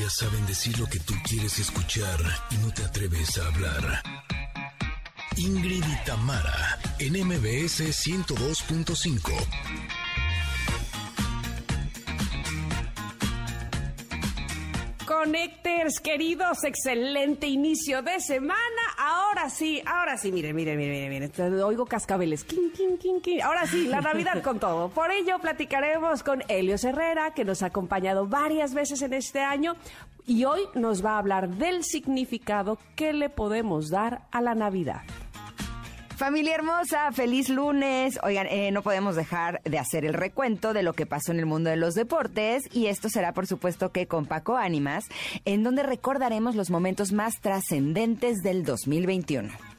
Ellas saben decir lo que tú quieres escuchar y no te atreves a hablar. Ingrid y Tamara, en MBS 102.5. Connectors, queridos, excelente inicio de semana. Ahora sí, ahora sí, miren, miren, miren, miren, oigo cascabeles. Ahora sí, la Navidad con todo. Por ello platicaremos con Helios Herrera, que nos ha acompañado varias veces en este año y hoy nos va a hablar del significado que le podemos dar a la Navidad. Familia hermosa, feliz lunes. Oigan, eh, no podemos dejar de hacer el recuento de lo que pasó en el mundo de los deportes y esto será por supuesto que con Paco Ánimas, en donde recordaremos los momentos más trascendentes del 2021.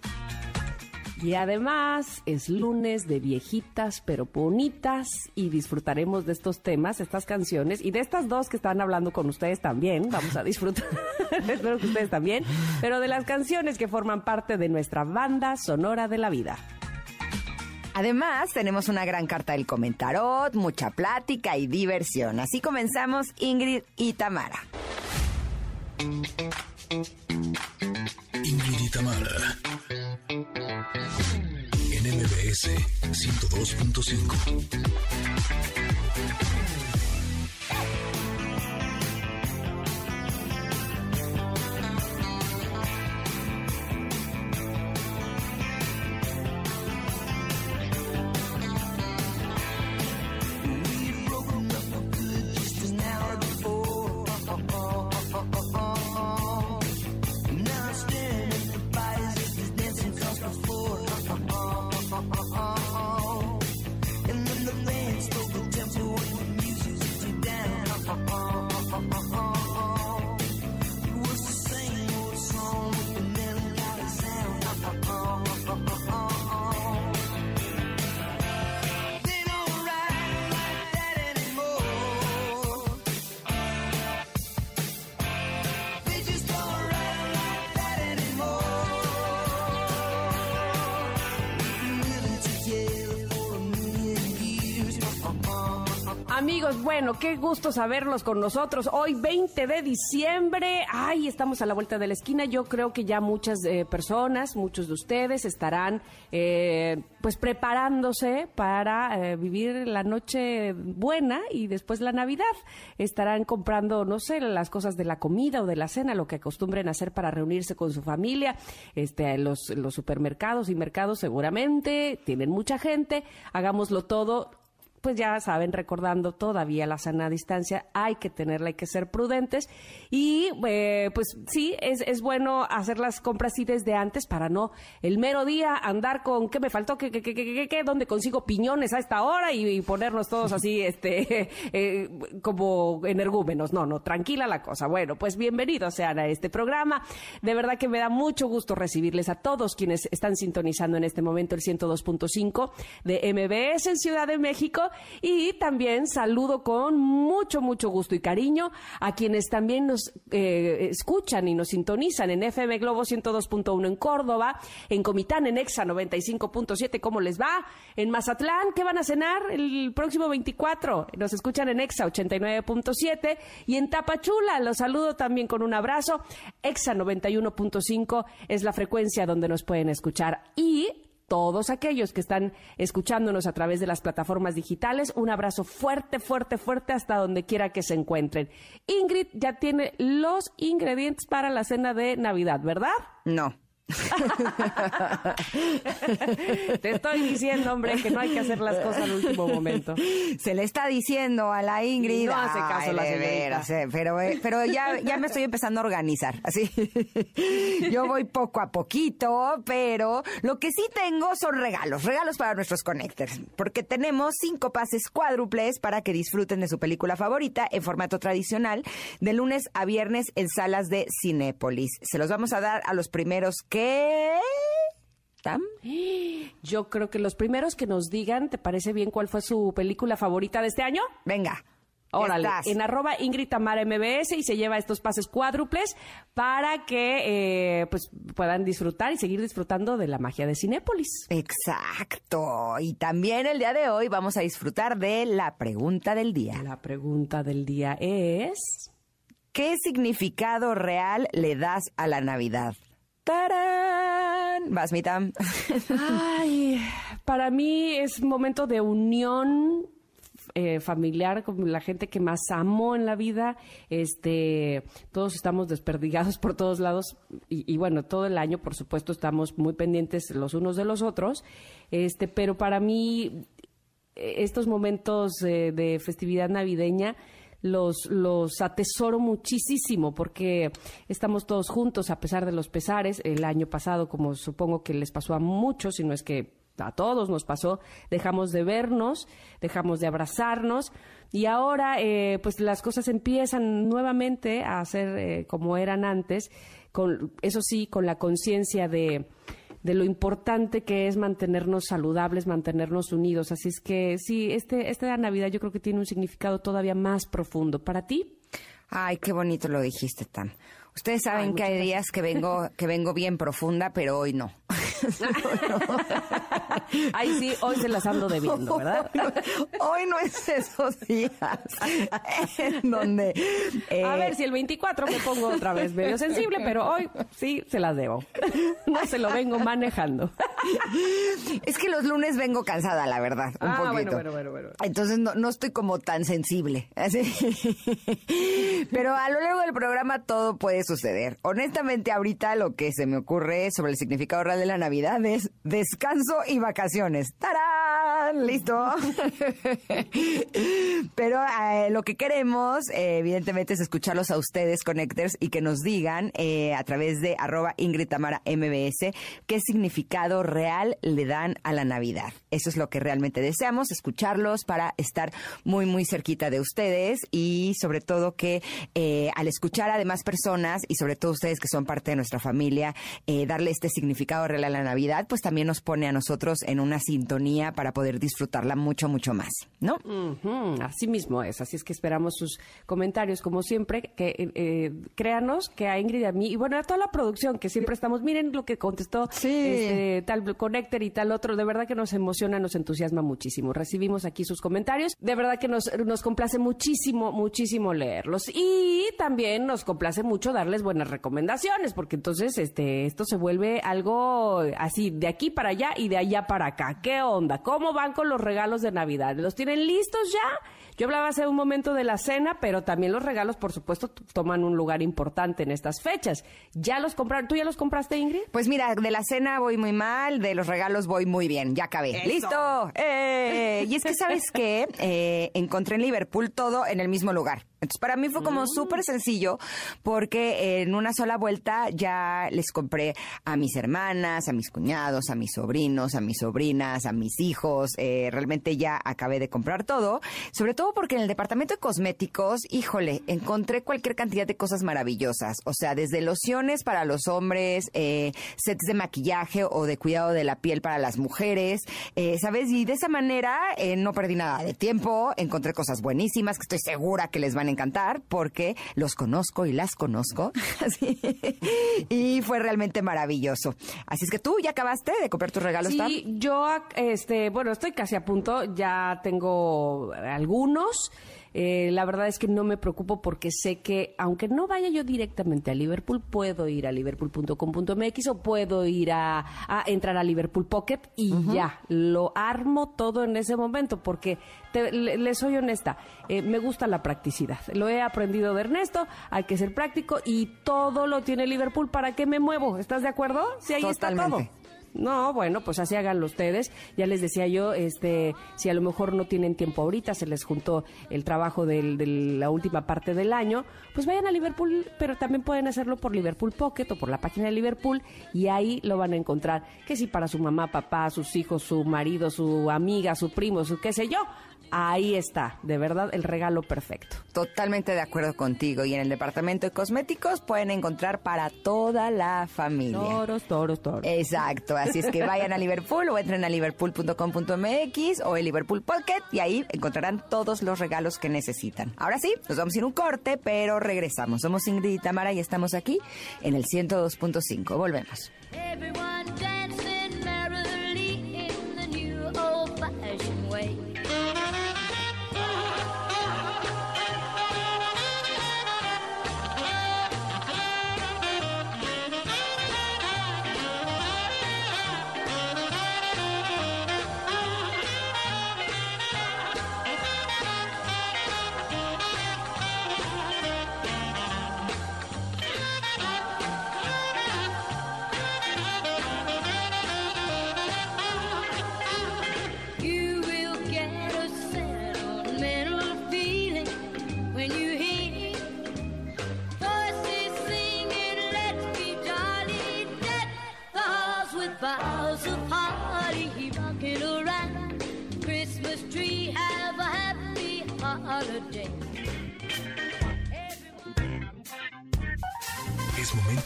Y además es lunes de viejitas pero bonitas y disfrutaremos de estos temas, estas canciones y de estas dos que están hablando con ustedes también. Vamos a disfrutar, espero que ustedes también, pero de las canciones que forman parte de nuestra banda sonora de la vida. Además, tenemos una gran carta del comentarot, mucha plática y diversión. Así comenzamos Ingrid y Tamara. Ingrid y Tamara MBS 102.5. Amigos, bueno, qué gusto saberlos con nosotros. Hoy 20 de diciembre, ay, estamos a la vuelta de la esquina. Yo creo que ya muchas eh, personas, muchos de ustedes estarán eh, pues preparándose para eh, vivir la noche buena y después la Navidad. Estarán comprando, no sé, las cosas de la comida o de la cena, lo que acostumbren hacer para reunirse con su familia. Este, los supermercados y mercados seguramente tienen mucha gente. Hagámoslo todo pues ya saben, recordando todavía la sana distancia, hay que tenerla, hay que ser prudentes. Y eh, pues sí, es, es, bueno hacer las compras así desde antes para no el mero día andar con qué me faltó, qué, qué, qué, qué, qué dónde consigo piñones a esta hora y, ponernos todos así, este, eh, como energúmenos. No, no, tranquila la cosa. Bueno, pues bienvenidos sean a este programa. De verdad que me da mucho gusto recibirles a todos quienes están sintonizando en este momento el 102.5 de MBS en Ciudad de México y también saludo con mucho, mucho gusto y cariño a quienes también nos eh, escuchan y nos sintonizan en FM Globo 102.1 en Córdoba, en Comitán, en EXA 95.7, ¿cómo les va? En Mazatlán, ¿qué van a cenar el próximo 24? Nos escuchan en EXA 89.7 y en Tapachula, los saludo también con un abrazo. EXA 91.5 es la frecuencia donde nos pueden escuchar y todos aquellos que están escuchándonos a través de las plataformas digitales. Un abrazo fuerte, fuerte, fuerte hasta donde quiera que se encuentren. Ingrid ya tiene los ingredientes para la cena de Navidad, ¿verdad? No. Te estoy diciendo, hombre, que no hay que hacer las cosas al último momento. Se le está diciendo a la Ingrid. No hace caso la señorita. pero, eh, pero ya, ya me estoy empezando a organizar. Así. Yo voy poco a poquito, pero lo que sí tengo son regalos. Regalos para nuestros connectors. Porque tenemos cinco pases cuádruples para que disfruten de su película favorita en formato tradicional de lunes a viernes en salas de Cinépolis. Se los vamos a dar a los primeros que ¿Tam? Yo creo que los primeros que nos digan, ¿te parece bien cuál fue su película favorita de este año? Venga. Órale, en arroba Ingrid Tamara MBS y se lleva estos pases cuádruples para que eh, pues puedan disfrutar y seguir disfrutando de la magia de Cinépolis. Exacto. Y también el día de hoy vamos a disfrutar de la pregunta del día. La pregunta del día es... ¿Qué significado real le das a la Navidad? ¡Tarán! Vas, para mí es momento de unión eh, familiar con la gente que más amo en la vida. Este, todos estamos desperdigados por todos lados y, y, bueno, todo el año, por supuesto, estamos muy pendientes los unos de los otros. Este, pero para mí eh, estos momentos eh, de festividad navideña los, los atesoro muchísimo porque estamos todos juntos a pesar de los pesares. El año pasado, como supongo que les pasó a muchos, si no es que a todos nos pasó, dejamos de vernos, dejamos de abrazarnos y ahora eh, pues las cosas empiezan nuevamente a ser eh, como eran antes, con, eso sí, con la conciencia de, de lo importante que es mantenernos saludables, mantenernos unidos. Así es que sí, este, esta Navidad yo creo que tiene un significado todavía más profundo. ¿Para ti? Ay, qué bonito lo dijiste, Tam. Ustedes saben que hay días que vengo, que vengo bien profunda, pero hoy no. Ay, sí, hoy se las ando debiendo, ¿verdad? Hoy no, es esos días en donde... Eh, a ver, si el 24 me pongo otra vez medio sensible, pero hoy sí se las debo. No se lo vengo manejando. Es que los lunes vengo cansada, la verdad, un ah, poquito. Bueno, bueno, bueno, Entonces no, no estoy como tan sensible. Así. Pero a lo largo del programa todo puede suceder. Honestamente, ahorita lo que se me ocurre sobre el significado real de la Navidad es descanso y vacaciones. ¡Tarán! ¿Listo? Pero eh, lo que queremos, eh, evidentemente, es escucharlos a ustedes, Connectors, y que nos digan eh, a través de arroba Ingrid Tamara MBS qué significado real le dan a la Navidad. Eso es lo que realmente deseamos, escucharlos para estar muy, muy cerquita de ustedes y sobre todo que al escuchar a demás personas y sobre todo ustedes que son parte de nuestra familia, darle este significado real a la Navidad, pues también nos pone a nosotros en una sintonía para poder disfrutarla mucho, mucho más, ¿no? Así mismo es, así es que esperamos sus comentarios, como siempre, que eh, créanos que a Ingrid y a mí, y bueno, a toda la producción, que siempre estamos, miren lo que contestó este, tal Connector y tal otro, de verdad que nos emociona, nos entusiasma muchísimo. Recibimos aquí sus comentarios, de verdad que nos, nos complace muchísimo, muchísimo leerlos. Y también nos complace mucho darles buenas recomendaciones, porque entonces este, esto se vuelve algo así, de aquí para allá y de allá para acá. ¿Qué onda? ¿Cómo van con los regalos de Navidad? ¿Los tienen listos ya? Yo hablaba hace un momento de la cena, pero también los regalos, por supuesto, toman un lugar importante en estas fechas. ¿Ya los compraron? ¿Tú ya los compraste, Ingrid? Pues mira, de la cena voy muy mal, de los regalos voy muy bien. Ya acabé. ¡Listo! ¡Eh! Y es que, ¿sabes qué? Eh, encontré en Liverpool todo en el mismo lugar. Entonces, para mí fue como mm. súper sencillo porque en una sola vuelta ya les compré a mis hermanas, a mis cuñados, a mis sobrinos, a mis sobrinas, a mis hijos. Eh, realmente ya acabé de comprar todo. Sobre todo porque en el departamento de cosméticos, híjole, encontré cualquier cantidad de cosas maravillosas. O sea, desde lociones para los hombres, eh, sets de maquillaje o de cuidado de la piel para las mujeres, eh, ¿sabes? Y de esa manera eh, no perdí nada de tiempo, encontré cosas buenísimas que estoy segura que les van a encantar porque los conozco y las conozco. y fue realmente maravilloso. Así es que tú ya acabaste de comprar tus regalos. Sí, yo, este, bueno, estoy casi a punto, ya tengo algunos eh, la verdad es que no me preocupo porque sé que aunque no vaya yo directamente a Liverpool, puedo ir a liverpool.com.mx o puedo ir a, entrar a Liverpool Pocket y ya, lo armo todo en ese momento porque le, soy honesta, eh, me gusta la practicidad. Lo he aprendido de Ernesto, hay que ser práctico y todo lo tiene Liverpool. ¿Para qué me muevo? ¿Estás de acuerdo? Si ahí está todo. No, bueno, pues así háganlo ustedes. Ya les decía yo, este, si a lo mejor no tienen tiempo ahorita, se les juntó el trabajo de la última parte del año, pues vayan a Liverpool, pero también pueden hacerlo por Liverpool Pocket o por la página de Liverpool y ahí lo van a encontrar. Que si para su mamá, papá, sus hijos, su marido, su amiga, su primo, su qué sé yo, ahí está, de verdad, el regalo perfecto. Totalmente de acuerdo contigo. Y en el departamento de cosméticos pueden encontrar para toda la familia. Toros, toros, toros. Exacto. Así es que vayan a Liverpool o entren a liverpool.com.mx o el Liverpool Pocket y ahí encontrarán todos los regalos que necesitan. Ahora sí, nos vamos a ir un corte, pero regresamos. Somos Ingrid y Tamara y estamos aquí en el 102.5. Volvemos.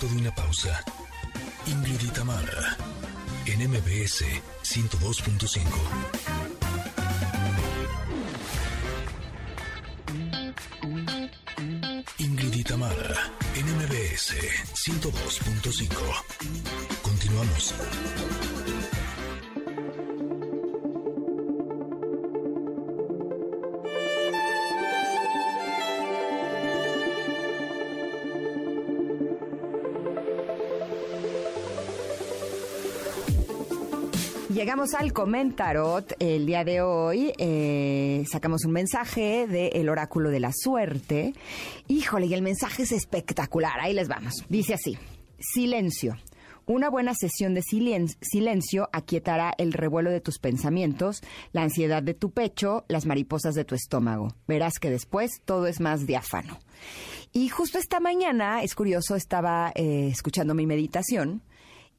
De una pausa. Ingrid y Tamara, en MBS 102.5. Ingrid y Tamara, en MBS 102.5. Continuamos. Al comentarot el día de hoy. eh, sacamos un mensaje del oráculo de la suerte. Híjole, y el mensaje es espectacular. Ahí les vamos. Dice así: Silencio. Una buena sesión de silen- silencio aquietará el revuelo de tus pensamientos, la ansiedad de tu pecho, las mariposas de tu estómago. Verás que después todo es más diáfano. Y justo esta mañana, es curioso, estaba eh, escuchando mi meditación.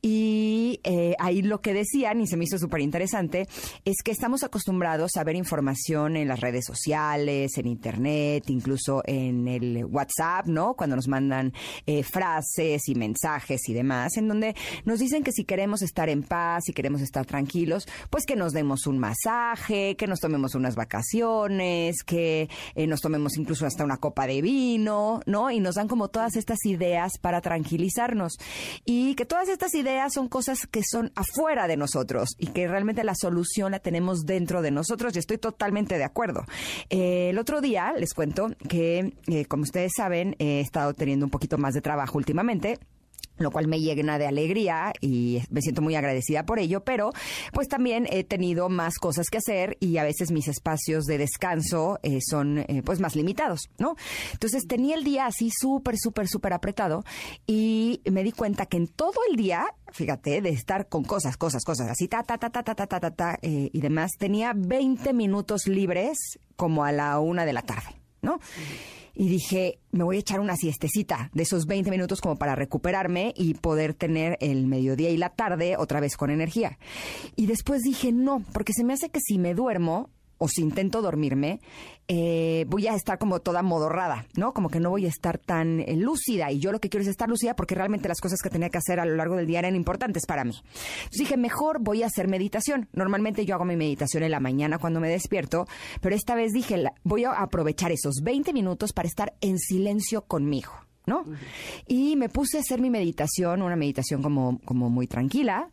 Y eh, ahí lo que decían, y se me hizo súper interesante, es que estamos acostumbrados a ver información en las redes sociales, en Internet, incluso en el WhatsApp, ¿no? Cuando nos mandan eh, frases y mensajes y demás, en donde nos dicen que si queremos estar en paz, si queremos estar tranquilos, pues que nos demos un masaje, que nos tomemos unas vacaciones, que eh, nos tomemos incluso hasta una copa de vino, ¿no? Y nos dan como todas estas ideas para tranquilizarnos. Y que todas estas ideas son cosas que son afuera de nosotros y que realmente la solución la tenemos dentro de nosotros y estoy totalmente de acuerdo. Eh, el otro día les cuento que, eh, como ustedes saben, he estado teniendo un poquito más de trabajo últimamente lo cual me llena de alegría y me siento muy agradecida por ello, pero pues también he tenido más cosas que hacer y a veces mis espacios de descanso eh, son eh, pues más limitados, ¿no? Entonces tenía el día así súper, súper, súper apretado y me di cuenta que en todo el día, fíjate, de estar con cosas, cosas, cosas, así, ta, ta, ta, ta, ta, ta, ta, ta, eh, y demás, tenía 20 minutos libres como a la una de la tarde, ¿no? Y dije, me voy a echar una siestecita de esos 20 minutos como para recuperarme y poder tener el mediodía y la tarde otra vez con energía. Y después dije, no, porque se me hace que si me duermo o si intento dormirme, eh, voy a estar como toda modorrada, ¿no? Como que no voy a estar tan eh, lúcida. Y yo lo que quiero es estar lúcida porque realmente las cosas que tenía que hacer a lo largo del día eran importantes para mí. Entonces dije, mejor voy a hacer meditación. Normalmente yo hago mi meditación en la mañana cuando me despierto, pero esta vez dije, la- voy a aprovechar esos 20 minutos para estar en silencio conmigo. ¿No? Y me puse a hacer mi meditación, una meditación como, como muy tranquila.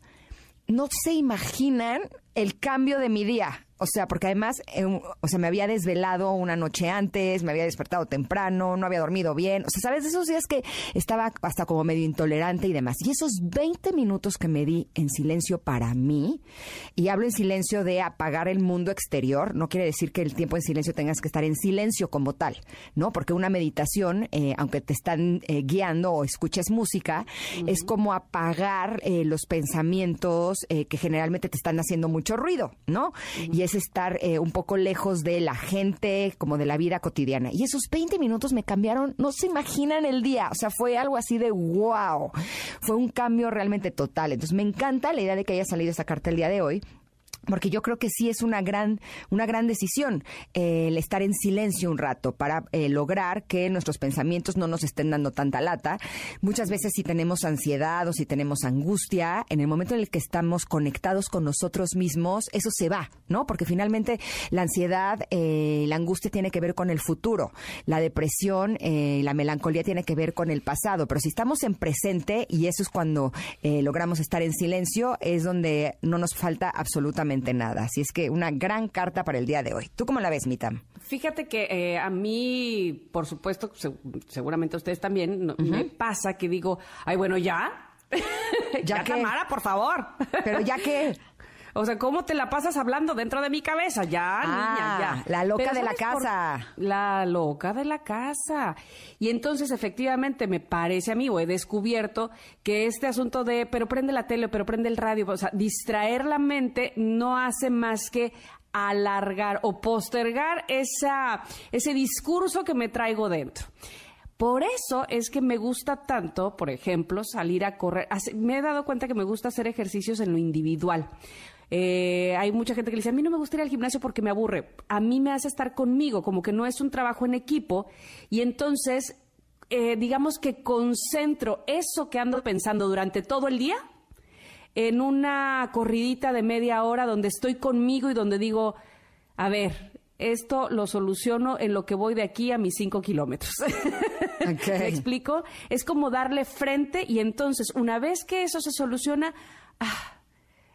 No se imaginan el cambio de mi día. O sea, porque además, eh, o sea, me había desvelado una noche antes, me había despertado temprano, no había dormido bien. O sea, ¿sabes? De esos días que estaba hasta como medio intolerante y demás. Y esos 20 minutos que me di en silencio para mí, y hablo en silencio de apagar el mundo exterior, no quiere decir que el tiempo en silencio tengas que estar en silencio como tal, ¿no? Porque una meditación, eh, aunque te están eh, guiando o escuches música, es como apagar eh, los pensamientos eh, que generalmente te están haciendo mucho ruido, ¿no? Y es estar eh, un poco lejos de la gente, como de la vida cotidiana. Y esos 20 minutos me cambiaron, no se imaginan el día, o sea, fue algo así de wow, fue un cambio realmente total. Entonces me encanta la idea de que haya salido esa carta el día de hoy. Porque yo creo que sí es una gran, una gran decisión eh, el estar en silencio un rato para eh, lograr que nuestros pensamientos no nos estén dando tanta lata. Muchas veces si tenemos ansiedad o si tenemos angustia, en el momento en el que estamos conectados con nosotros mismos, eso se va, ¿no? Porque finalmente la ansiedad, eh, la angustia tiene que ver con el futuro, la depresión, eh, la melancolía tiene que ver con el pasado. Pero si estamos en presente y eso es cuando eh, logramos estar en silencio, es donde no nos falta absolutamente nada. Así es que una gran carta para el día de hoy. ¿Tú cómo la ves, Mitam? Fíjate que eh, a mí, por supuesto, se- seguramente a ustedes también, no- me pasa que digo, ay, bueno, ya. ¿Ya ya, qué? Tamara, por favor. Pero ya que... O sea, ¿cómo te la pasas hablando dentro de mi cabeza? Ya, Ah, niña, ya. la loca de la ¿sabes por- casa. La loca de la casa. Y entonces, efectivamente, me parece a mí, o he descubierto, que este asunto de, pero prende la tele, pero prende el radio, o sea, distraer la mente no hace más que alargar o postergar esa, ese discurso que me traigo dentro. Por eso es que me gusta tanto, por ejemplo, salir a correr. Me he dado cuenta que me gusta hacer ejercicios en lo individual. Eh, hay mucha gente que le dice, a mí no me gusta ir al gimnasio porque me aburre. A mí me hace estar conmigo, como que no es un trabajo en equipo. Y entonces, eh, digamos que concentro eso que ando pensando durante todo el día en una corridita de media hora donde estoy conmigo y donde digo, a ver, esto lo soluciono en lo que voy de aquí a mis cinco kilómetros. ¿Me explico? Es como darle frente y entonces una vez que eso se soluciona, ah,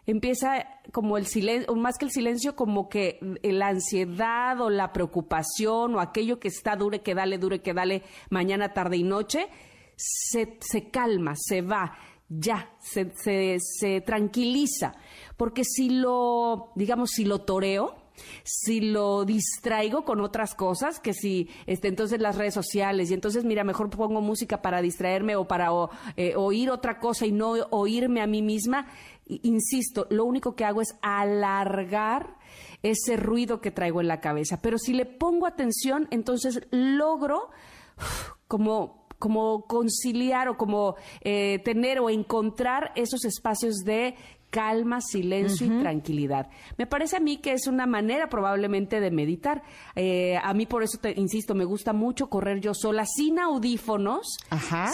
empieza como el silencio, más que el silencio, como que la ansiedad o la preocupación o aquello que está dure que dale, dure que dale mañana, tarde y noche, se, se calma, se va, ya, se, se, se tranquiliza. Porque si lo, digamos, si lo toreo, si lo distraigo con otras cosas, que si este, entonces las redes sociales y entonces mira, mejor pongo música para distraerme o para eh, oír otra cosa y no oírme a mí misma, insisto, lo único que hago es alargar ese ruido que traigo en la cabeza. Pero si le pongo atención, entonces logro como como conciliar o como eh, tener o encontrar esos espacios de calma, silencio y tranquilidad. Me parece a mí que es una manera probablemente de meditar. Eh, a mí por eso, te, insisto, me gusta mucho correr yo sola, sin audífonos,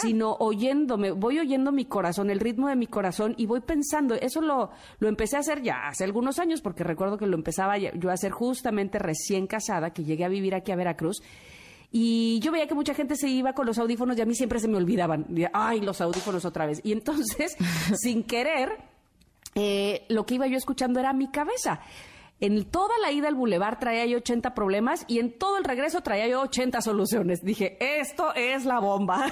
sino oyéndome, voy oyendo mi corazón, el ritmo de mi corazón y voy pensando, eso lo, lo empecé a hacer ya hace algunos años, porque recuerdo que lo empezaba yo a hacer justamente recién casada, que llegué a vivir aquí a Veracruz. Y yo veía que mucha gente se iba con los audífonos y a mí siempre se me olvidaban. Ay, los audífonos otra vez. Y entonces, sin querer, eh, lo que iba yo escuchando era mi cabeza. En toda la ida al bulevar traía yo 80 problemas y en todo el regreso traía yo 80 soluciones. Dije, esto es la bomba.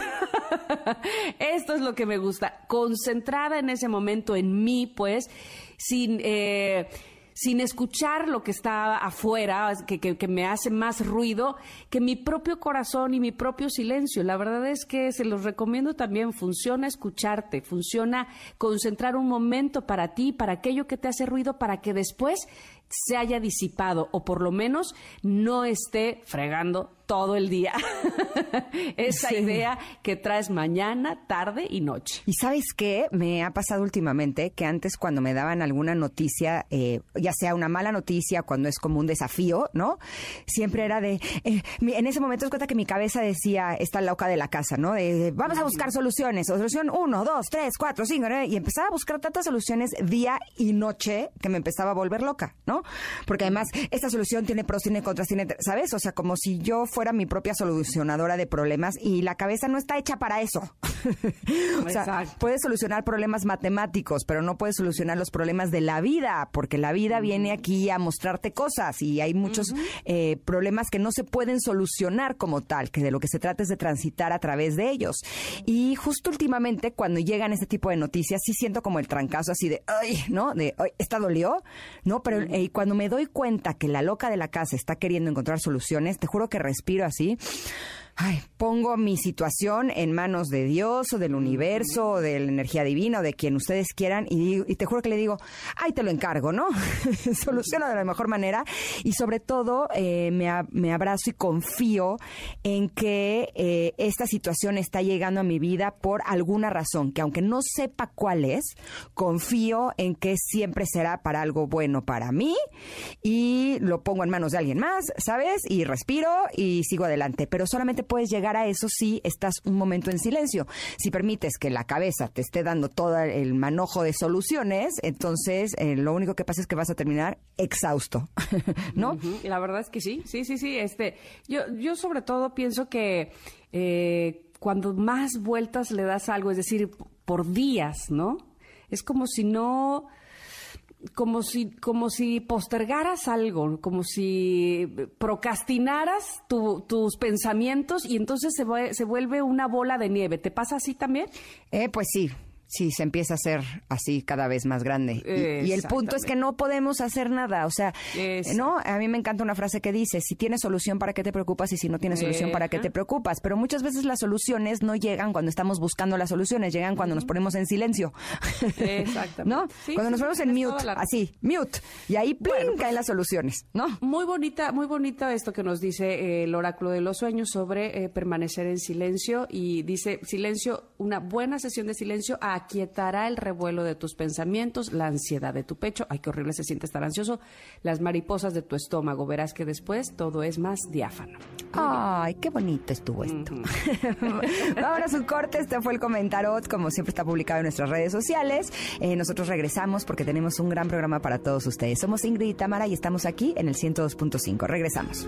esto es lo que me gusta. Concentrada en ese momento en mí, pues, sin... Eh, sin escuchar lo que está afuera, que, me hace más ruido que mi propio corazón y mi propio silencio. La verdad es que se los recomiendo también, funciona escucharte, funciona concentrar un momento para ti, para aquello que te hace ruido, para que después se haya disipado o por lo menos no esté fregando todo el día. Esa idea que traes mañana, tarde y noche. Y sabes qué me ha pasado últimamente que antes cuando me daban alguna noticia, eh, ya sea una mala noticia, cuando es como un desafío, ¿no? Siempre era de, eh, en ese momento es cuenta que mi cabeza decía, está loca de la casa, ¿no? De, vamos a buscar soluciones, solución uno, dos, tres, cuatro, cinco, y empezaba a buscar tantas soluciones día y noche que me empezaba a volver loca, ¿no? Porque además esta solución tiene pros, tiene contras, tiene, ¿sabes? O sea, como si yo fuera mi propia solucionadora de problemas y la cabeza no está hecha para eso. o sea, puede solucionar problemas matemáticos, pero no puede solucionar los problemas de la vida, porque la vida viene aquí a mostrarte cosas y hay muchos eh, problemas que no se pueden solucionar como tal, que de lo que se trata es de transitar a través de ellos. Y justo últimamente, cuando llegan este tipo de noticias, sí siento como el trancazo así de, ay, ¿no? De, ay, ¿esta dolió? No, pero eh, cuando me doy cuenta que la loca de la casa está queriendo encontrar soluciones, te juro que respiro así ay, pongo mi situación en manos de Dios o del universo o de la energía divina o de quien ustedes quieran y, te juro que le digo, ay, te lo encargo, ¿no? Soluciono de la mejor manera y sobre todo eh, me, abrazo y confío en que eh, esta situación está llegando a mi vida por alguna razón, que aunque no sepa cuál es, confío en que siempre será para algo bueno para mí y lo pongo en manos de alguien más, ¿sabes? Y respiro y sigo adelante, pero solamente puedes llegar a eso si estás un momento en silencio. Si permites que la cabeza te esté dando todo el manojo de soluciones, entonces eh, lo único que pasa es que vas a terminar exhausto, ¿no? La verdad es que sí, sí, sí, sí. Este, yo, yo sobre todo pienso que eh, cuando más vueltas le das algo, es decir, por días, ¿no? Es como si no como si, como si postergaras algo, como si procrastinaras tus pensamientos y entonces se, se vuelve una bola de nieve. ¿Te pasa así también? Eh, pues sí, Sí, se empieza a hacer así cada vez más grande. Y, el punto es que no podemos hacer nada. O sea, ¿no? A mí me encanta una frase que dice, si tienes solución, ¿para qué te preocupas? Y si no tienes solución, ¿para qué te preocupas? Pero muchas veces las soluciones no llegan cuando estamos buscando las soluciones, llegan cuando nos ponemos en silencio. Exactamente. ¿No? cuando nos ponemos en mute, así, mute. Y ahí, ¡plin! Pues, caen las soluciones, ¿no? Muy bonita, muy bonita esto que nos dice eh, el oráculo de los sueños sobre eh, permanecer en silencio. Y dice, silencio, una buena sesión de silencio aquietará el revuelo de tus pensamientos, la ansiedad de tu pecho, ay, qué horrible se siente estar ansioso, las mariposas de tu estómago. Verás que después todo es más diáfano. Ay, qué bonito estuvo esto. Ahora su corte, este fue el comentario, como siempre está publicado en nuestras redes sociales. Eh, nosotros regresamos porque tenemos un gran programa para todos ustedes. Somos Ingrid y Tamara y estamos aquí en el 102.5. Regresamos.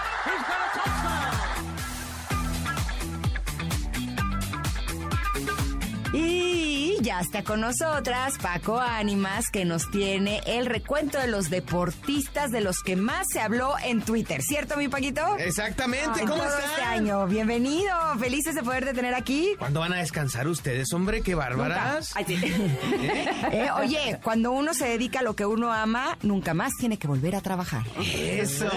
ya está con nosotras Paco Ánimas, que nos tiene el recuento de los deportistas de los que más se habló en Twitter, ¿cierto, mi Paquito? Exactamente, ¿cómo todo este año. Bienvenido, felices de poder tener aquí. ¿Cuándo van a descansar ustedes, hombre? ¡Qué bárbaras! ¿Eh? ¿Eh? oye, cuando uno se dedica a lo que uno ama, nunca más tiene que volver a trabajar. ¡Eso!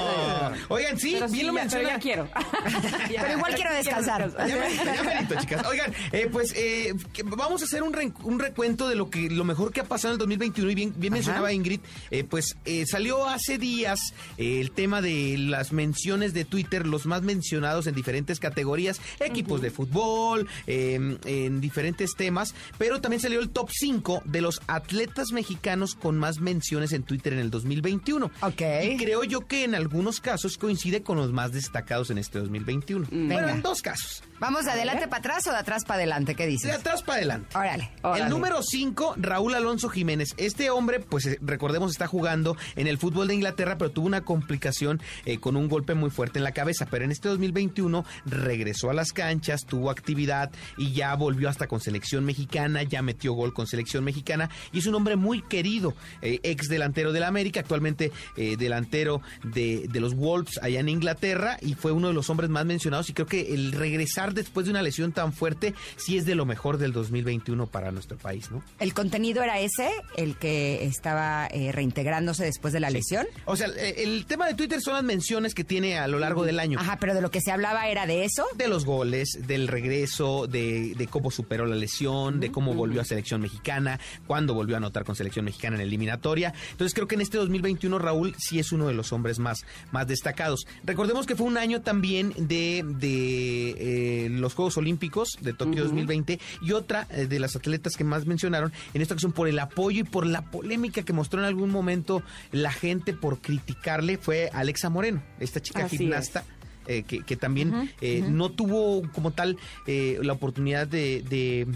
Oigan, sí, bien lo mencioné. Pero ya quiero. pero igual quiero descansar. Ya, chicas. Oigan, eh, pues eh, vamos a hacer un un recuento de lo que lo mejor que ha pasado en el 2021 y bien, bien mencionaba Ingrid, eh, pues eh, salió hace días eh, el tema de las menciones de Twitter, los más mencionados en diferentes categorías, equipos de fútbol, em, en diferentes temas, pero también salió el top 5 de los atletas mexicanos con más menciones en Twitter en el 2021. Ok. Y creo yo que en algunos casos coincide con los más destacados en este 2021. Bueno, en dos casos. ¿Vamos de adelante para atrás o de atrás para adelante? ¿Qué dices? De atrás para adelante. Órale. Número 5, Raúl Alonso Jiménez. Este hombre, pues eh, recordemos, está jugando en el fútbol de Inglaterra, pero tuvo una complicación eh, con un golpe muy fuerte en la cabeza. Pero en este 2021 regresó a las canchas, tuvo actividad y ya volvió hasta con selección mexicana, ya metió gol con selección mexicana y es un hombre muy querido, eh, ex delantero del América, actualmente delantero de, de los Wolves allá en Inglaterra y fue uno de los hombres más mencionados y creo que el regresar después de una lesión tan fuerte sí es de lo mejor del 2021 para nuestro país, ¿no? ¿El contenido era ese, el que estaba eh, reintegrándose después de la lesión? O sea, el, tema de Twitter son las menciones que tiene a lo largo del año. Ajá, pero de lo que se hablaba era de eso. De los goles, del regreso, de, cómo superó la lesión, de cómo volvió a selección mexicana, cuándo volvió a anotar con selección mexicana en eliminatoria. Entonces creo que en este 2021 Raúl sí es uno de los hombres más, más destacados. Recordemos que fue un año también de, de eh, los Juegos Olímpicos de Tokio 2020 y otra eh, de las atletas que más mencionaron en esta ocasión por el apoyo y por la polémica que mostró en algún momento la gente por criticarle fue Alexa Moreno, esta chica gimnasta. Eh, que, también eh, no tuvo como tal eh, la oportunidad de,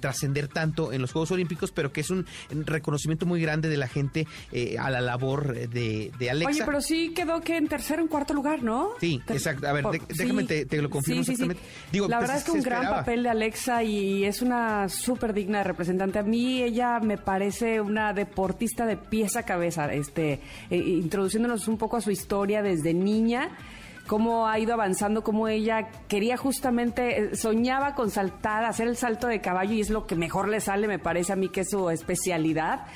trascender tanto en los Juegos Olímpicos, pero que es un reconocimiento muy grande de la gente a la labor de, Alexa. Oye, pero sí quedó que en tercero en cuarto lugar, ¿no? Sí, exacto. A ver, déjame te, lo confirmo exactamente. Digo, la verdad es que un gran papel de Alexa y es una súper digna representante. A mí ella me parece una deportista de pieza a cabeza, este, introduciéndonos un poco a su historia desde niña cómo ha ido avanzando, cómo ella quería justamente, eh, soñaba con saltar, hacer el salto de caballo y es lo que mejor le sale, me parece a mí que es su especialidad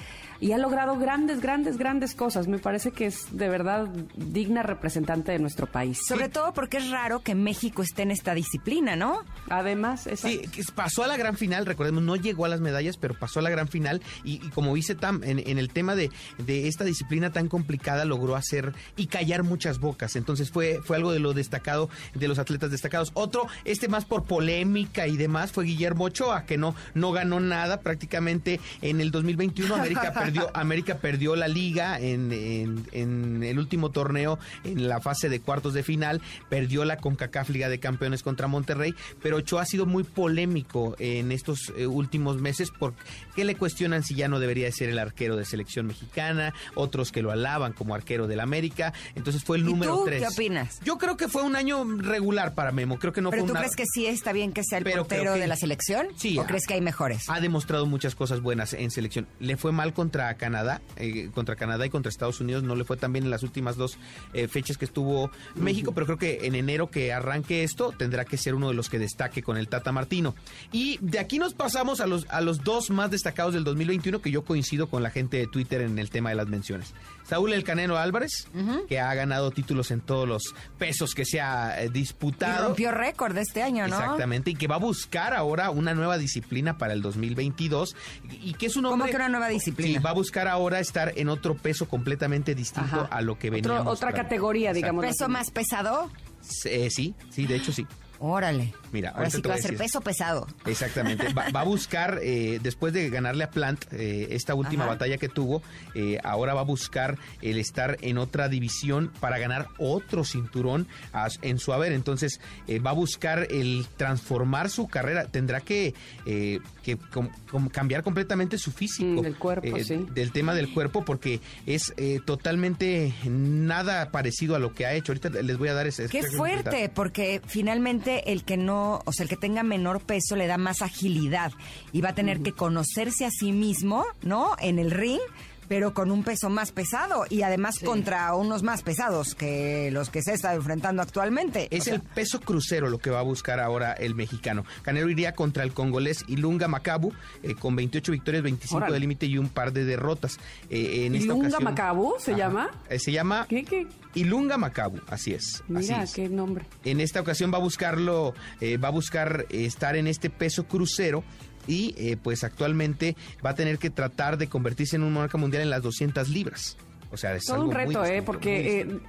y ha logrado grandes, grandes, grandes cosas. Me parece que es de verdad digna representante de nuestro país. Sobre todo porque es raro que México esté en esta disciplina, ¿no? Además, sí, pasó a la gran final, recordemos, no llegó a las medallas, pero pasó a la gran final y, como dice Tam, en, el tema de, de, esta disciplina tan complicada logró hacer y callar muchas bocas. Entonces fue, fue algo de lo destacado de los atletas destacados. Otro, este más por polémica y demás, fue Guillermo Ochoa, que no, no ganó nada prácticamente en el 2021. América perdió, América perdió la liga en, en, el último torneo, en la fase de cuartos de final, perdió la CONCACAF Liga de Campeones contra Monterrey, pero Ochoa ha sido muy polémico en estos eh, últimos meses porque le cuestionan si ya no debería ser el arquero de selección mexicana, otros que lo alaban como arquero del América, entonces fue el número 3. ¿Qué opinas? Yo creo que fue un año regular para Memo, creo que no ¿Pero fue tú crees que sí está bien que sea el portero de la selección? Sí. ¿O crees que hay mejores? Ha demostrado muchas cosas buenas en selección. Le fue mal contra Canadá, eh, contra Canadá y contra Estados Unidos, no le fue tan bien en las últimas dos eh, fechas que estuvo México, pero creo que en enero que arranque esto tendrá que ser uno de los que destaque con el Tata Martino. Y de aquí nos pasamos a los, a los dos más destacados del 2021 que yo coincido con la gente de Twitter en el tema de las menciones. Saúl El Canelo Álvarez, que ha ganado títulos en todos los pesos que se ha eh, disputado. Y rompió récord este año, ¿no? Exactamente, y que va a buscar ahora una nueva disciplina para el 2022 y que es un hombre... ¿Cómo que una nueva disciplina? Sí, va a buscar ahora estar en otro peso completamente distinto a lo que venía. Otra categoría, digamos. ¿Peso más pesado? Eh, sí, sí, de hecho sí. Órale. Mira, ahora sí que va a ser peso pesado. Exactamente. Va, a buscar, eh, después de ganarle a Plant eh, esta última batalla que tuvo, eh, ahora va a buscar el estar en otra división para ganar otro cinturón en su haber. Entonces, va a buscar el transformar su carrera. Tendrá que, que cambiar completamente su físico. Mm, del cuerpo, sí. Del tema del cuerpo, porque es totalmente nada parecido a lo que ha hecho. Ahorita les voy a dar ese. Qué fuerte, porque finalmente el que no o sea, el que tenga menor peso le da más agilidad y va a tener que conocerse a sí mismo, ¿no? En el ring pero con un peso más pesado y además contra unos más pesados que los que se está enfrentando actualmente. Es el peso crucero lo que va a buscar ahora el mexicano. Canelo iría contra el congolés Ilunga Macabu eh, con 28 victorias, 25 de límite y un par de derrotas. Eh, en Ilunga Macabu se llama. Eh, se llama ¿Qué, qué? Ilunga Macabu, así es. Mira, qué nombre. En esta ocasión va a buscarlo, va a buscar estar en este peso crucero y eh, pues actualmente va a tener que tratar de convertirse en un monarca mundial en las 200 libras. O sea, es todo un reto, ¿eh? Porque eh,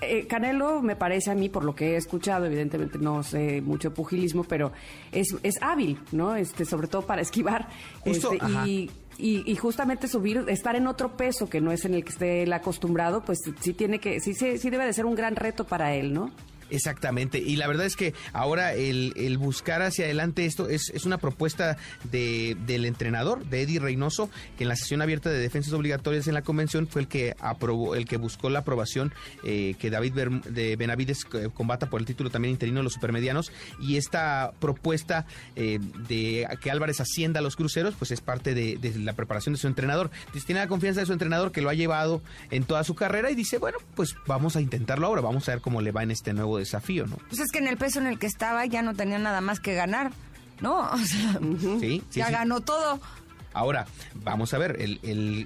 eh, Canelo me parece a mí, por lo que he escuchado, evidentemente no sé mucho pugilismo, pero es, es hábil, ¿no? Este, sobre todo para esquivar. Este, y, y, justamente subir, estar en otro peso que no es en el que esté él acostumbrado, pues sí tiene que, sí, sí, sí debe de ser un gran reto para él, ¿no? Exactamente, y la verdad es que ahora el, buscar hacia adelante esto es, es una propuesta de, del entrenador, de Eddie Reynoso, que en la sesión abierta de defensas obligatorias en la convención fue el que aprobó, el que buscó la aprobación eh, que David de Benavides eh, combata por el título también interino de los supermedianos, y esta propuesta eh, de que Álvarez ascienda a los cruceros, pues es parte de, de la preparación de su entrenador. Entonces tiene la confianza de su entrenador que lo ha llevado en toda su carrera y dice, bueno, pues vamos a intentarlo ahora, vamos a ver cómo le va en este nuevo desafío, ¿no? Pues es que en el peso en el que estaba ya no tenía nada más que ganar, ¿no? sí, ya ganó todo. Ahora, vamos a ver, el,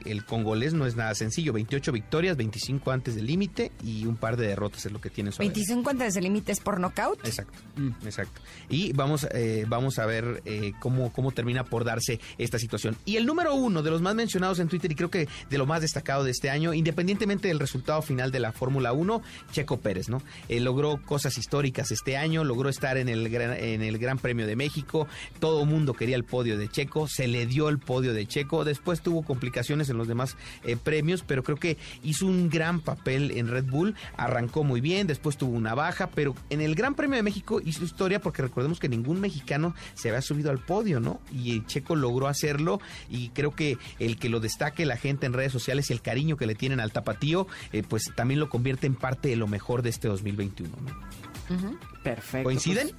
el, congolés no es nada sencillo. 28 victorias, 25 antes del límite y un par de derrotas es lo que tiene su 25 antes del límite es por nocaut. Exacto, mm. exacto. Y vamos, eh, vamos a ver eh, cómo, cómo termina por darse esta situación. Y el número uno de los más mencionados en Twitter y creo que de lo más destacado de este año, independientemente del resultado final de la Fórmula 1, Checo Pérez, ¿no? Eh, logró cosas históricas este año, logró estar en el, en el Gran Premio de México, todo el mundo quería el podio de Checo, se le dio el podio de Checo. Después tuvo complicaciones en los demás eh, premios, pero creo que hizo un gran papel en Red Bull. Arrancó muy bien, después tuvo una baja, pero en el Gran Premio de México hizo historia porque recordemos que ningún mexicano se había subido al podio, ¿no? Y Checo logró hacerlo y creo que el que lo destaque la gente en redes sociales y el cariño que le tienen al tapatío, eh, pues también lo convierte en parte de lo mejor de este 2021, ¿no? Perfecto. ¿Coinciden?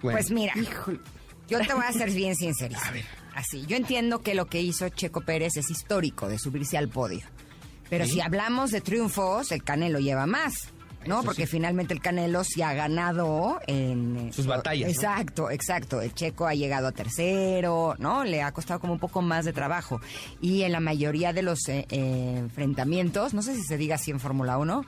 Pues, pues mira, yo te voy a ser bien sincero. A ver así. Yo entiendo que lo que hizo Checo Pérez es histórico de subirse al podio. Pero si hablamos de triunfos, el Canelo lleva más. ¿no? Eso Porque sí. finalmente el Canelo sí ha ganado en... eh, Sus batallas, ¿no? Exacto, exacto. El Checo ha llegado a tercero, ¿no? Le ha costado como un poco más de trabajo. Y en la mayoría de los eh, eh, enfrentamientos, no sé si se diga así en Fórmula 1,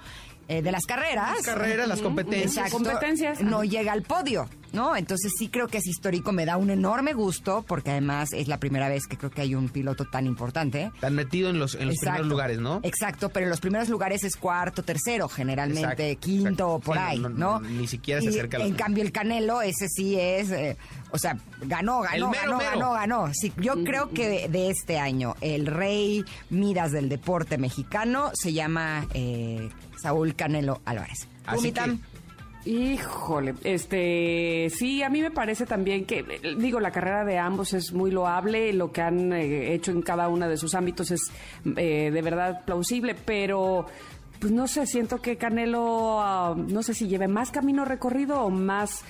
eh, de las carreras... Las carreras, las competencias. Exacto, Competencias. no llega al podio, ¿no? Entonces sí creo que es histórico, me da un enorme gusto, porque además es la primera vez que creo que hay un piloto tan importante. Tan metido en los, en los primeros lugares, ¿no? Exacto, pero en los primeros lugares es cuarto, tercero, generalmente Exacto, quinto exacto. por Sí, ahí, no, ¿no? no, ni siquiera se Y, acerca a los En cambio el Canelo, ese sí es, eh, o sea, ganó, ganó, mero, ganó, mero. ganó, ganó. Sí, yo creo que de, de este año el rey Midas del deporte mexicano se llama eh, Saúl Canelo Álvarez. ¿Tú, Así? Híjole, este, sí, a mí me parece también que, digo, la carrera de ambos es muy loable, lo que han eh, hecho en cada uno de sus ámbitos es eh, de verdad plausible, pero pues no sé, siento que Canelo, ah, no sé si lleve más camino recorrido o más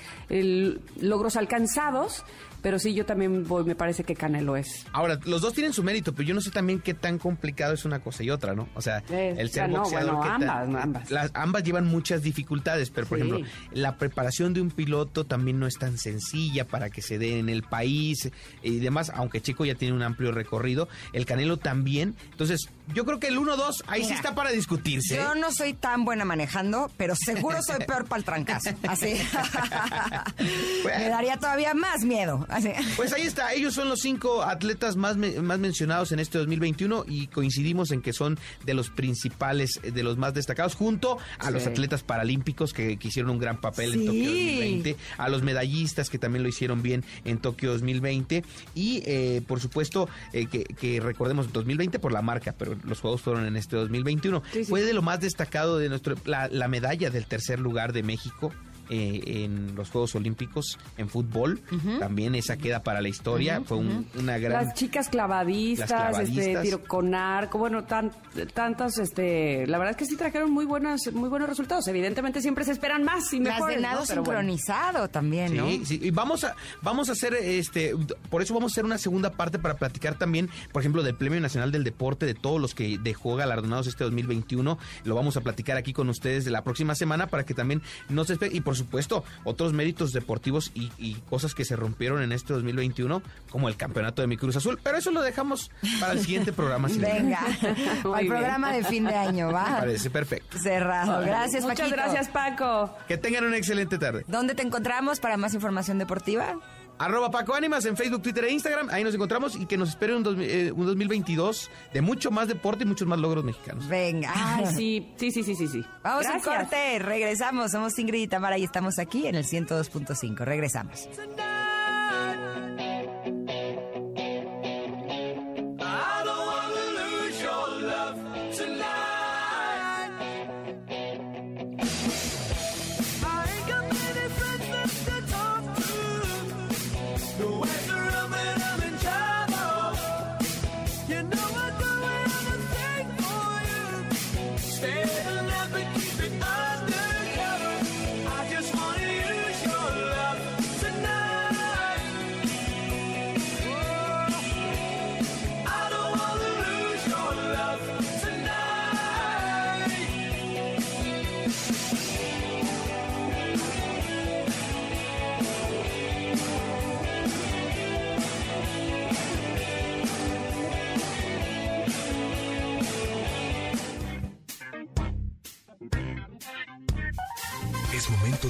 logros alcanzados, pero sí, yo también voy, me parece que Canelo es. Ahora, los dos tienen su mérito, pero yo no sé también qué tan complicado es una cosa y otra, ¿no? O sea, Eh, el ser no, boxeador. bueno, ¿qué tan- ambas, no, ambas. Las, ambas llevan muchas dificultades, pero por Sí. ejemplo, la preparación de un piloto también no es tan sencilla para que se dé en el país y demás, aunque Chico ya tiene un amplio recorrido, el Canelo también. Entonces, yo creo que el 1-2 ahí sí está para discutirse. ¿eh? Yo no soy tan buena manejando, pero seguro soy peor para el trancazo. Así. Me daría todavía más miedo. Así. Pues ahí está, ellos son los cinco atletas más, me- más mencionados en este 2021 y coincidimos en que son de los principales, eh, de los más destacados, junto a los atletas paralímpicos que, que hicieron un gran papel en. Tokio 2020, a los medallistas que también lo hicieron bien en Tokio 2020 y eh, por supuesto eh, que, que recordemos 2020 por la marca, pero los juegos fueron en este 2021. Sí, sí. Fue de lo más destacado de nuestro, la, la medalla del tercer lugar de México. Eh, en los Juegos Olímpicos en fútbol, también esa queda para la historia, fue un- una gran... Las chicas clavadistas, Las clavadistas. este tiro con arco, bueno, tan, tantas, este, la verdad es que sí trajeron muy buenas, muy buenos resultados. Evidentemente siempre se esperan más y Las mejores. de nado ¿no? Pero bueno. sincronizado también, ¿no? Sí, sí, y vamos a vamos a hacer este por eso vamos a hacer una segunda parte para platicar también, por ejemplo, del Premio Nacional del Deporte de todos los que dejó galardonados este 2021. Lo vamos a platicar aquí con ustedes de la próxima semana para que también no se y por supuesto, otros méritos deportivos y, y cosas que se rompieron en este 2021, como el campeonato de mi Cruz Azul, pero eso lo dejamos para el siguiente programa. si Venga, al bien. programa de fin de año, va. parece perfecto. Cerrado. Gracias, Muchas Paquito. gracias, Paco. Que tengan una excelente tarde. ¿Dónde te encontramos para más información deportiva? Arroba Paco Ánimas en Facebook, Twitter e Instagram. Ahí nos encontramos y que nos espere un, dos- eh, un 2022 de mucho más deporte y muchos más logros mexicanos. Venga. Ay, sí, sí, sí, sí, sí. sí. Vamos a un corte, regresamos. Somos Ingrid y Tamara y estamos aquí en el 102.5. Regresamos.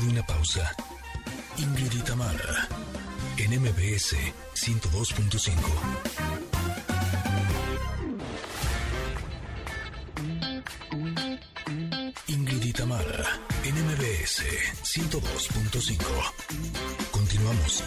Una pausa. Ingrid en MBS 102.5. Ingrid y Tamara, en MBS 102.5. Continuamos.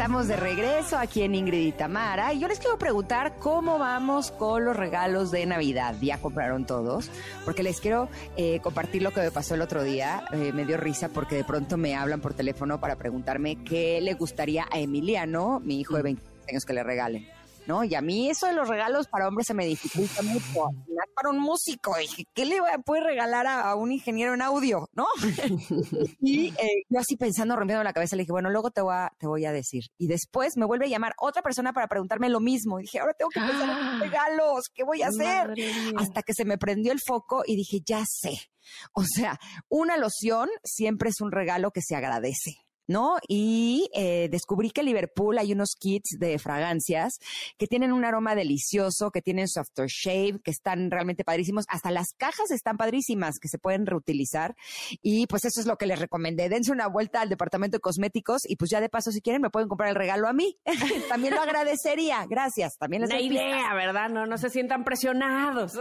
Estamos de regreso aquí en Ingrid y Tamara y yo les quiero preguntar cómo vamos con los regalos de Navidad. ¿Ya compraron todos? Porque les quiero eh, compartir lo que me pasó el otro día. Eh, me dio risa porque de pronto me hablan por teléfono para preguntarme qué le gustaría a Emiliano, mi hijo de 20 años, que le regalen. ¿No? Y a mí eso de los regalos para hombres se me dificulta mucho. Para un músico, dije, ¿qué le voy a poder regalar a, un ingeniero en audio, no? y eh, yo así pensando, rompiendo la cabeza, le dije, bueno, luego te voy, a, te voy a decir. Y después me vuelve a llamar otra persona para preguntarme lo mismo. Y dije, ahora tengo que pensar en regalos, ¿qué voy a hacer? Hasta que se me prendió el foco y dije, ya sé. O sea, una loción siempre es un regalo que se agradece. ¿No? Y eh, descubrí que en Liverpool hay unos kits de fragancias que tienen un aroma delicioso, que tienen su aftershave, que están realmente padrísimos. Hasta las cajas están padrísimas, que se pueden reutilizar. Y pues eso es lo que les recomendé. Dense una vuelta al departamento de cosméticos y pues ya de paso, si quieren, me pueden comprar el regalo a mí. También lo agradecería. Gracias. También les Una idea, ¿verdad? No, no se sientan presionados.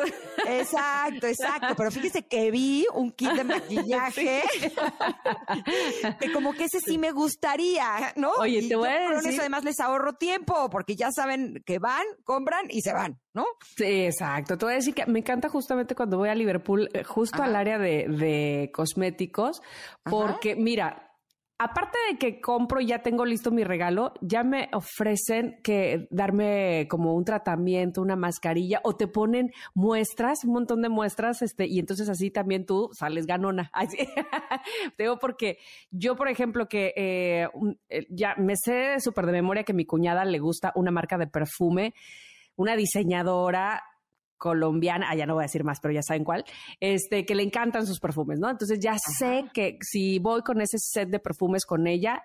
Exacto, exacto. Pero fíjese que vi un kit de maquillaje que como que ese sí me gustaría, ¿no? Oye, te voy a decir. Eso además les ahorro tiempo, porque ya saben que van, compran y se van, ¿no? Sí, exacto. Te voy a decir que me encanta justamente cuando voy a Liverpool, eh, justo al área de, de cosméticos, porque mira, aparte de que compro y ya tengo listo mi regalo, ya me ofrecen que darme como un tratamiento, una mascarilla o te ponen muestras, un montón de muestras, este, y entonces así también tú sales ganona. Te digo porque yo, por ejemplo, que eh, eh, ya me sé súper de memoria que mi cuñada le gusta una marca de perfume, una diseñadora colombiana, ah, ya no voy a decir más, pero ya saben cuál, este, que le encantan sus perfumes, ¿no? Entonces ya sé que si voy con ese set de perfumes con ella,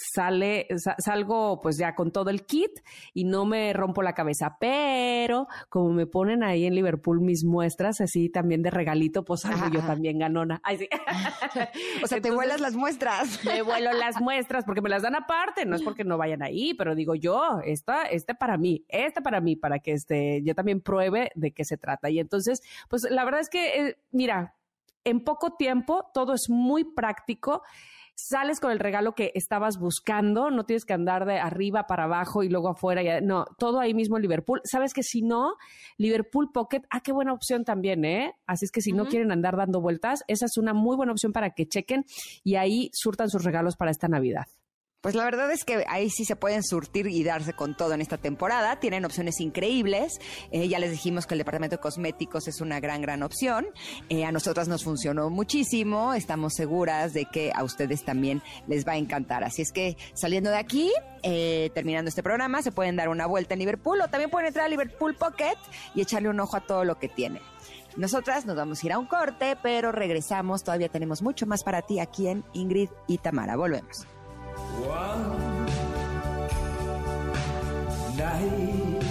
sale, salgo pues ya con todo el kit y no me rompo la cabeza, pero como me ponen ahí en Liverpool mis muestras así también de regalito, pues salgo yo también ganona. o sea, te vuelas las muestras. Me vuelo las muestras porque me las dan aparte, no es porque no vayan ahí, pero digo yo, esta, este para mí, este para mí, para que este, yo también pruebe de qué se trata. Y entonces, pues la verdad es que, eh, mira, en poco tiempo todo es muy práctico sales con el regalo que estabas buscando, no tienes que andar de arriba para abajo y luego afuera, no, todo ahí mismo en Liverpool. Sabes que si no, Liverpool Pocket, ah, qué buena opción también, ¿eh? Así es que si no quieren andar dando vueltas, esa es una muy buena opción para que chequen y ahí surtan sus regalos para esta Navidad. Pues la verdad es que ahí sí se pueden surtir y darse con todo en esta temporada. Tienen opciones increíbles. Eh, ya les dijimos que el departamento de cosméticos es una gran, gran opción. Eh, a nosotras nos funcionó muchísimo. Estamos seguras de que a ustedes también les va a encantar. Así es que saliendo de aquí, eh, terminando este programa, se pueden dar una vuelta en Liverpool o también pueden entrar a Liverpool Pocket y echarle un ojo a todo lo que tiene. Nosotras nos vamos a ir a un corte, pero regresamos. Todavía tenemos mucho más para ti aquí en Ingrid y Tamara. Volvemos. One night.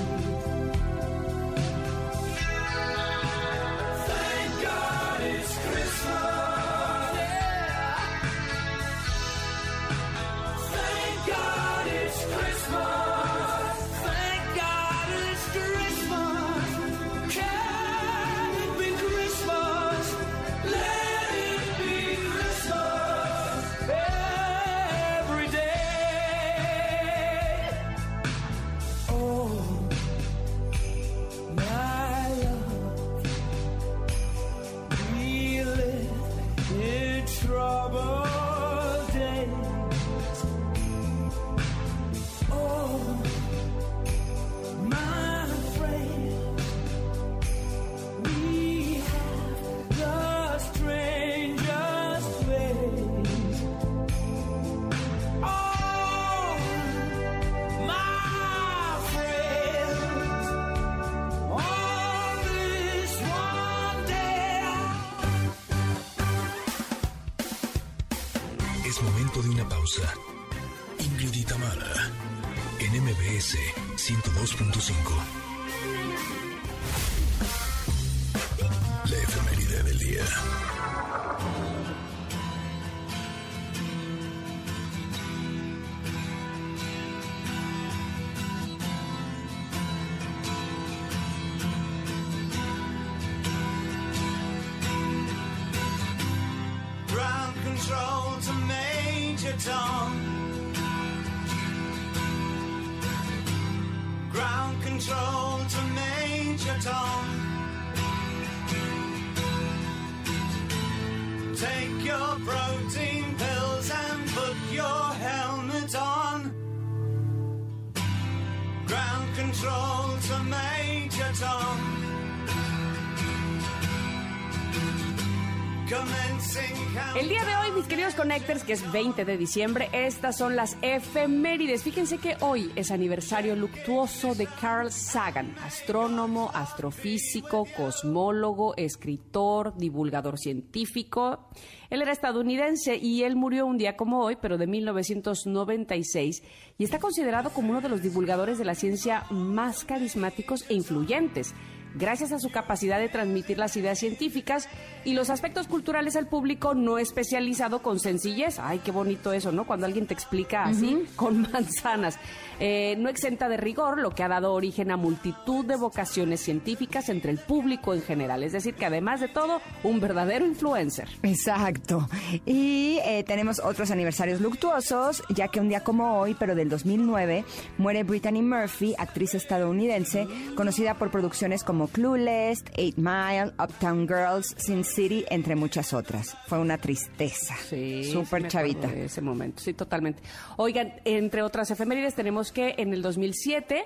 Connectors, que es 20 de diciembre, estas son las efemérides. Fíjense que hoy es aniversario luctuoso de Carl Sagan, astrónomo, astrofísico, cosmólogo, escritor, divulgador científico. Él era estadounidense y él murió un día como hoy, pero de 1996, y está considerado como uno de los divulgadores de la ciencia más carismáticos e influyentes gracias a su capacidad de transmitir las ideas científicas y los aspectos culturales al público no especializado con sencillez. Ay, qué bonito eso, ¿no? Cuando alguien te explica así, con manzanas. Eh, no exenta de rigor, lo que ha dado origen a multitud de vocaciones científicas entre el público en general. Es decir, que además de todo, un verdadero influencer. Exacto. Y eh, tenemos otros aniversarios luctuosos, ya que un día como hoy, pero del 2009, muere Brittany Murphy, actriz estadounidense, conocida por producciones como Clueless, Eight Mile, Uptown Girls, Sin City, entre muchas otras. Fue una tristeza. Sí, Súper chavita. ese momento, sí, totalmente. Oigan, entre otras efemérides tenemos que en el 2007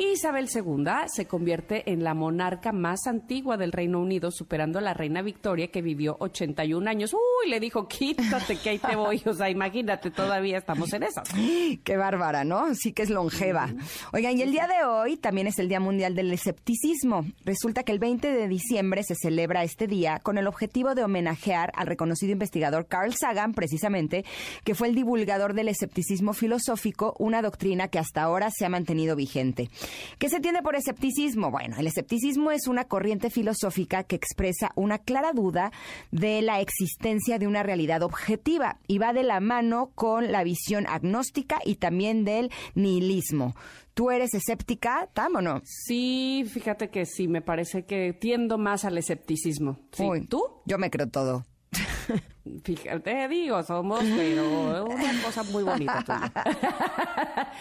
Isabel II se convierte en la monarca más antigua del Reino Unido, superando a la reina Victoria que vivió 81 años. Uy, le dijo, quítate que ahí te voy. O sea, imagínate, todavía estamos en eso. Qué bárbara, ¿no? Sí que es longeva. Oigan, y el día de hoy también es el Día Mundial del Escepticismo. Resulta que el 20 de diciembre se celebra este día con el objetivo de homenajear al reconocido investigador Carl Sagan, precisamente, que fue el divulgador del escepticismo filosófico, una doctrina que hasta ahora se ha mantenido vigente. ¿Qué se entiende por escepticismo? Bueno, el escepticismo es una corriente filosófica que expresa una clara duda de la existencia de una realidad objetiva y va de la mano con la visión agnóstica y también del nihilismo. ¿Tú eres escéptica, Tam, o no? Sí, fíjate que sí, me parece que tiendo más al escepticismo. Sí. Uy, ¿Tú? Yo me creo todo. Fíjate, digo, somos, pero una cosa muy bonita.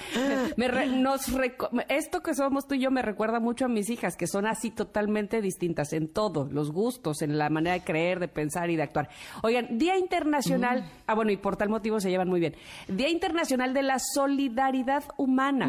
Me re- nos esto que somos tú y yo me recuerda mucho a mis hijas, que son así totalmente distintas en todo, los gustos, en la manera de creer, de pensar y de actuar. Oigan, Día Internacional, ah, bueno, y por tal motivo se llevan muy bien. Día Internacional de la Solidaridad Humana.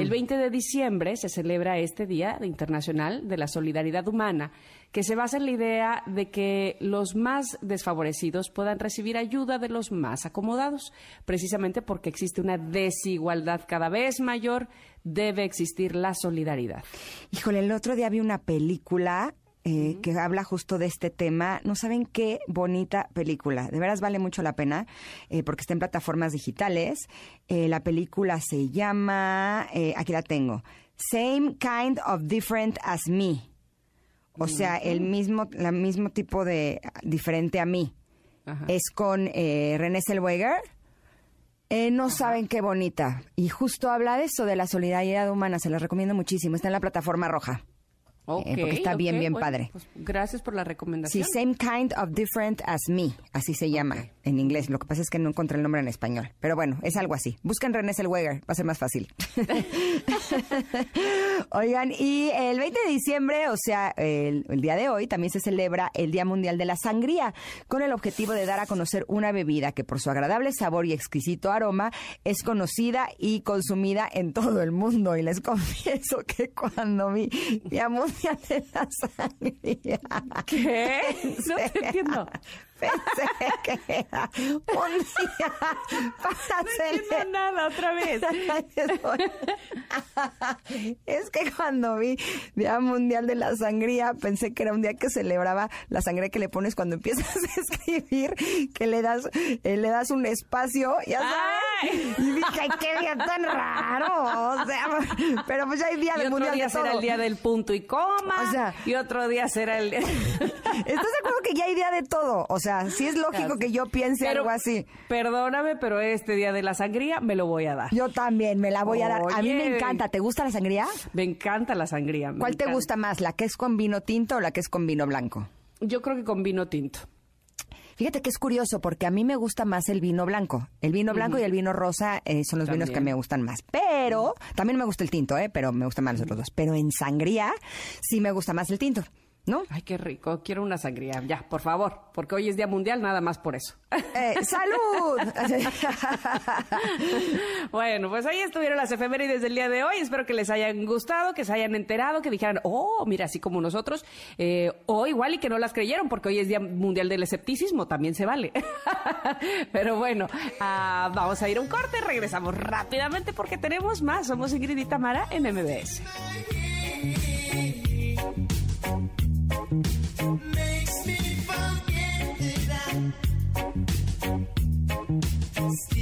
El 20 de diciembre se celebra este Día Internacional de la Solidaridad Humana que se basa en la idea de que los más desfavorecidos puedan recibir ayuda de los más acomodados, precisamente porque existe una desigualdad cada vez mayor, debe existir la solidaridad. Híjole, el otro día vi una película eh, que habla justo de este tema. No saben qué bonita película. De veras vale mucho la pena eh, porque está en plataformas digitales. Eh, la película se llama, aquí la tengo, Same Kind of Different as Me. O sea, el mismo, la mismo tipo de diferente a mí. Ajá. Es con eh, René Zellweger. Eh, no saben qué bonita. Y justo habla de eso, de la solidaridad humana. Se las recomiendo muchísimo. Está en la plataforma roja. Ok, porque está bien, bien bueno, padre. pues gracias por la Sí, recomendación. Same Kind of Different as Me. Así se llama en inglés. Lo que pasa es que no encontré el nombre en español. Pero bueno, es algo así. Busquen René Zellweger. Va a ser más fácil. Oigan, y el 20 de diciembre, o sea, el, el día de hoy, también se celebra el Día Mundial de la Sangría, con el objetivo de dar a conocer una bebida que por su agradable sabor y exquisito aroma es conocida y consumida en todo el mundo. Y les confieso que cuando vi Día Mundial de la Sangría... ¿Qué? No te entiendo. Pensé que era un día para celebrar. nada, otra vez. Es que cuando vi Día Mundial de la Sangría, pensé que era un día que celebraba la sangría que le pones cuando empiezas a escribir, que le das, eh, le das un espacio, ya sabes. Y dije, ay, qué día tan raro. O sea, pero pues ya hay Día Y del otro Mundial día de será todo. el día del punto y coma. O sea- y otro día será el... ¿Estás de acuerdo que ya hay día de todo? O sea, sí es lógico que yo piense Pero, algo así. Perdóname, pero este día de la sangría me lo voy a dar. Yo también me la voy a dar. A mí me encanta. ¿Te gusta la sangría? Me encanta la sangría. ¿Cuál te gusta más? ¿La que es con vino tinto o la que es con vino blanco? Yo creo que con vino tinto. Fíjate que es curioso porque a mí me gusta más el vino blanco. El vino blanco y el vino rosa eh, son los vinos que me gustan más. Pero también me gusta el tinto, ¿eh? Pero me gustan más los otros dos. Pero en sangría sí me gusta más el tinto, ¿no? Ay, qué rico. Quiero una sangría. Ya, por favor. Porque hoy es Día Mundial, nada más por eso. Eh, ¡Salud! bueno, pues ahí estuvieron las efemérides del día de hoy. Espero que les hayan gustado, que se hayan enterado, que dijeran, oh, mira, así como nosotros. Eh, o igual y que no las creyeron, porque hoy es Día Mundial del Escepticismo, también se vale. Pero bueno, ah, vamos a ir a un corte. Regresamos rápidamente porque tenemos más. Somos Ingrid y Tamara en MBS. Makes me forget that stealing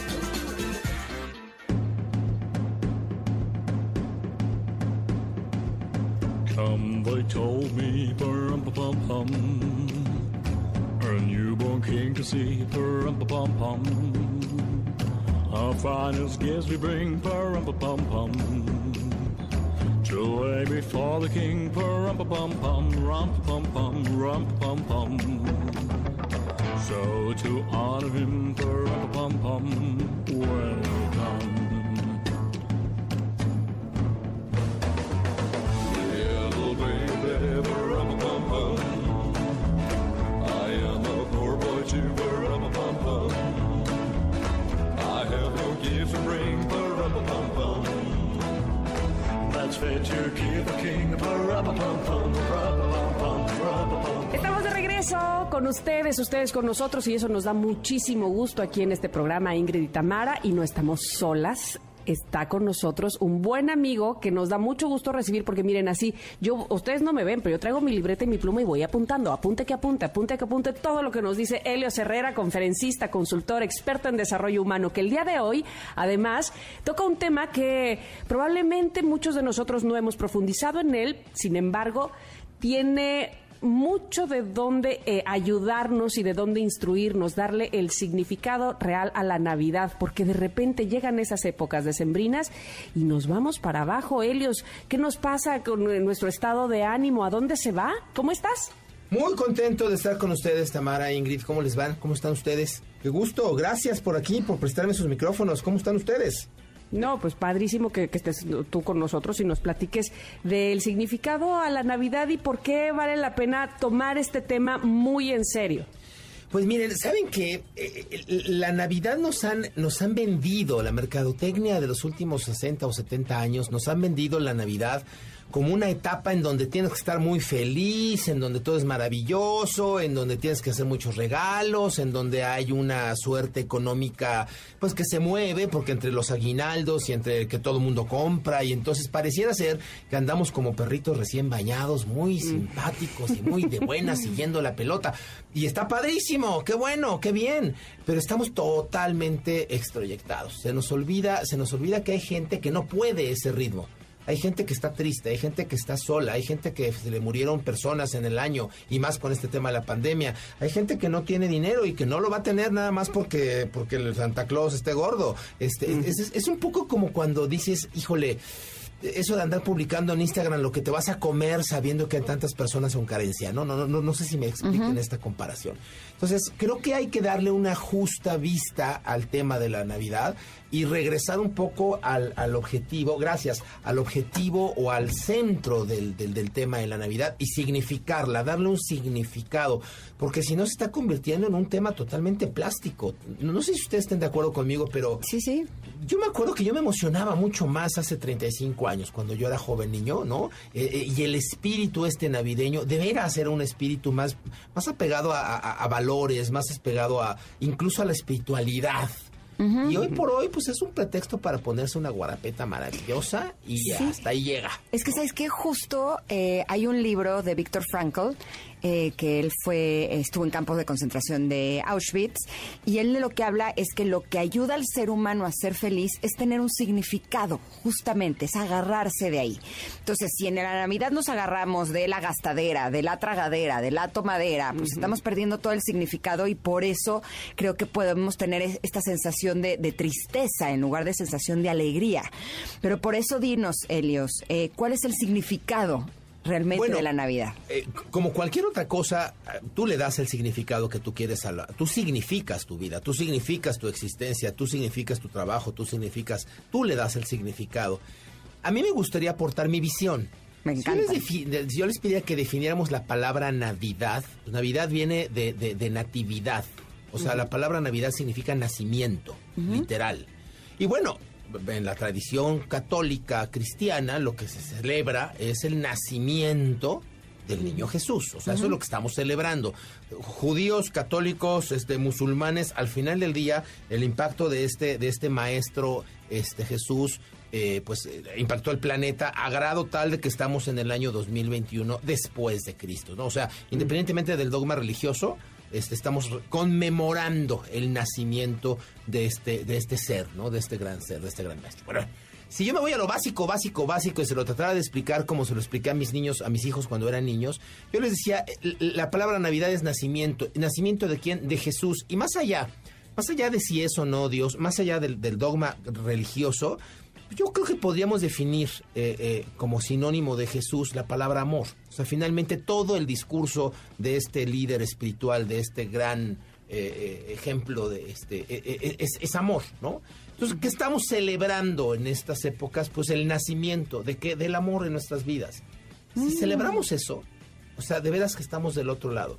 as gifts we bring, for pa pum pum. Joy before the king, for pa pum pum, rump pum pum, rump ustedes, ustedes con nosotros y eso nos da muchísimo gusto aquí en este programa Ingrid y Tamara y no estamos solas. Está con nosotros un buen amigo que nos da mucho gusto recibir porque miren así, yo ustedes no me ven, pero yo traigo mi libreta y mi pluma y voy apuntando, apunte que apunte, apunte que apunte todo lo que nos dice Helio Herrera, conferencista, consultor, experto en desarrollo humano, que el día de hoy además toca un tema que probablemente muchos de nosotros no hemos profundizado en él, sin embargo, tiene mucho de dónde eh, ayudarnos y de dónde instruirnos, darle el significado real a la Navidad, porque de repente llegan esas épocas decembrinas y nos vamos para abajo. Helios, ¿qué nos pasa con eh, nuestro estado de ánimo? ¿A dónde se va? ¿Cómo estás? Muy contento de estar con ustedes, Tamara, Ingrid. ¿Cómo les van? ¿Cómo están ustedes? Qué gusto. Gracias por aquí, por prestarme sus micrófonos. ¿Cómo están ustedes? No, pues padrísimo que, estés tú con nosotros y nos platiques del significado a la Navidad y por qué vale la pena tomar este tema muy en serio. Pues miren, ¿saben que La Navidad nos han, nos han vendido, la mercadotecnia de los últimos 60 o 70 años, nos han vendido la Navidad como una etapa en donde tienes que estar muy feliz, en donde todo es maravilloso, en donde tienes que hacer muchos regalos, en donde hay una suerte económica pues que se mueve porque entre los aguinaldos y entre que todo el mundo compra y entonces pareciera ser que andamos como perritos recién bañados, muy simpáticos y muy de buenas siguiendo la pelota y está padrísimo, qué bueno, qué bien, pero estamos totalmente extroyectados. Se nos olvida, se nos olvida que hay gente que no puede ese ritmo. Hay gente que está triste, hay gente que está sola, hay gente que se le murieron personas en el año y más con este tema de la pandemia. Hay gente que no tiene dinero y que no lo va a tener nada más porque porque el Santa Claus esté gordo. Este es, es- es un poco como cuando dices, híjole, eso de andar publicando en Instagram lo que te vas a comer sabiendo que hay tantas personas con carencia. No, no, no, no, no sé si me expliquen esta comparación. Entonces, creo que hay que darle una justa vista al tema de la Navidad y regresar un poco al, al objetivo, gracias, al objetivo o al centro del, del, del tema de la Navidad y significarla, darle un significado, porque si no se está convirtiendo en un tema totalmente plástico. No, no sé si ustedes estén de acuerdo conmigo, pero Sí, sí. yo me acuerdo que yo me emocionaba mucho más hace 35 años, cuando yo era joven niño, ¿no? Eh, eh, y el espíritu este navideño, de veras era un espíritu más, más apegado a, a- a valores, más apegado a incluso a la espiritualidad. Y hoy por hoy, pues es un pretexto para ponerse una guarapeta maravillosa y Sí. hasta ahí llega. Es que, ¿sabes qué? Justo eh, hay un libro de Víctor Frankl, eh, que él fue, estuvo en campos de concentración de Auschwitz, y él de lo que habla es que lo que ayuda al ser humano a ser feliz es tener un significado, justamente, es agarrarse de ahí. Entonces, si en la Navidad nos agarramos de la gastadera, de la tragadera, de la tomadera, pues estamos perdiendo todo el significado y por eso creo que podemos tener es- esta sensación de, de tristeza en lugar de sensación de alegría. Pero por eso dinos, Helios, eh, ¿cuál es el significado realmente Bueno, de la Navidad? Eh, como cualquier otra cosa, eh, tú le das el significado que tú quieres a la... Tú significas tu vida, tú significas tu existencia, tú significas tu trabajo, tú significas... Tú le das el significado. A mí me gustaría aportar mi visión. Me Si yo les encanta. si yo les pediría que definiéramos la palabra Navidad, pues Navidad viene de, de- de natividad. O sea, la palabra Navidad significa nacimiento, literal. Y bueno, en la tradición católica cristiana, lo que se celebra es el nacimiento del niño Jesús. O sea, eso es lo que estamos celebrando. Judíos, católicos, este, musulmanes, al final del día, el impacto de este, de este maestro, este Jesús, eh, pues eh, impactó el planeta a grado tal de que estamos en el año 2021 después de Cristo, ¿no? O sea, independientemente del dogma religioso, este, estamos conmemorando el nacimiento de este, de este ser, ¿no? De este gran ser, de este gran maestro. Bueno, si yo me voy a lo básico, básico, básico y se lo tratara de explicar como se lo expliqué a mis niños, a mis hijos cuando eran niños, yo les decía, eh, la palabra Navidad es nacimiento. ¿Nacimiento de quién? De Jesús. Y más allá, más allá de si es o no Dios, más allá del, del dogma religioso, yo creo que podríamos definir eh, eh, como sinónimo de Jesús la palabra amor. O sea, finalmente todo el discurso de este líder espiritual, de este gran eh, ejemplo de este es, es amor, ¿no? Entonces, ¿qué estamos celebrando en estas épocas? Pues el nacimiento de qué, del amor en nuestras vidas. Si celebramos eso, o sea, de veras que estamos del otro lado.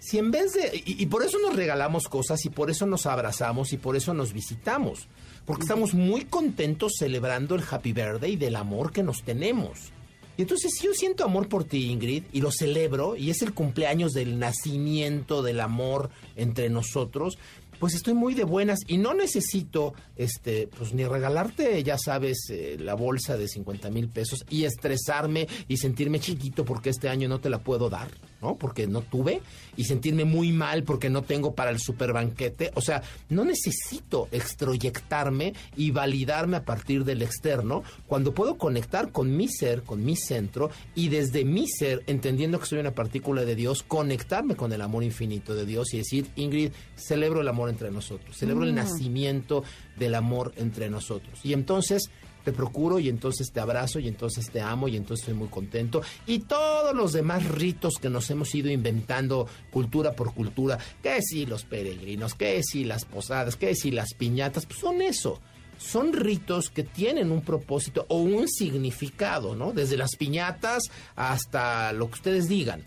Si en vez de... Y, y por eso nos regalamos cosas y por eso nos abrazamos y por eso nos visitamos. Porque estamos muy contentos celebrando el happy birthday del amor que nos tenemos. Y entonces si yo siento amor por ti, Ingrid, y lo celebro, y es el cumpleaños del nacimiento del amor entre nosotros, pues estoy muy de buenas y no necesito, este, pues ni regalarte, ya sabes, eh, la bolsa de 50 mil pesos y estresarme y sentirme chiquito porque este año no te la puedo dar, ¿no? Porque no tuve y sentirme muy mal porque no tengo para el super banquete. O sea, no necesito extroyectarme y validarme a partir del externo cuando puedo conectar con mi ser, con mi centro y desde mi ser, entendiendo que soy una partícula de Dios, conectarme con el amor infinito de Dios y decir, Ingrid, celebro el amor entre nosotros, celebro el nacimiento del amor entre nosotros. Y entonces te procuro y entonces te abrazo y entonces te amo y entonces estoy muy contento. Y todos los demás ritos que nos hemos ido inventando cultura por cultura, que si los peregrinos, que si las posadas, que si las piñatas, pues son eso. Son ritos que tienen un propósito o un significado, ¿no? Desde las piñatas hasta lo que ustedes digan.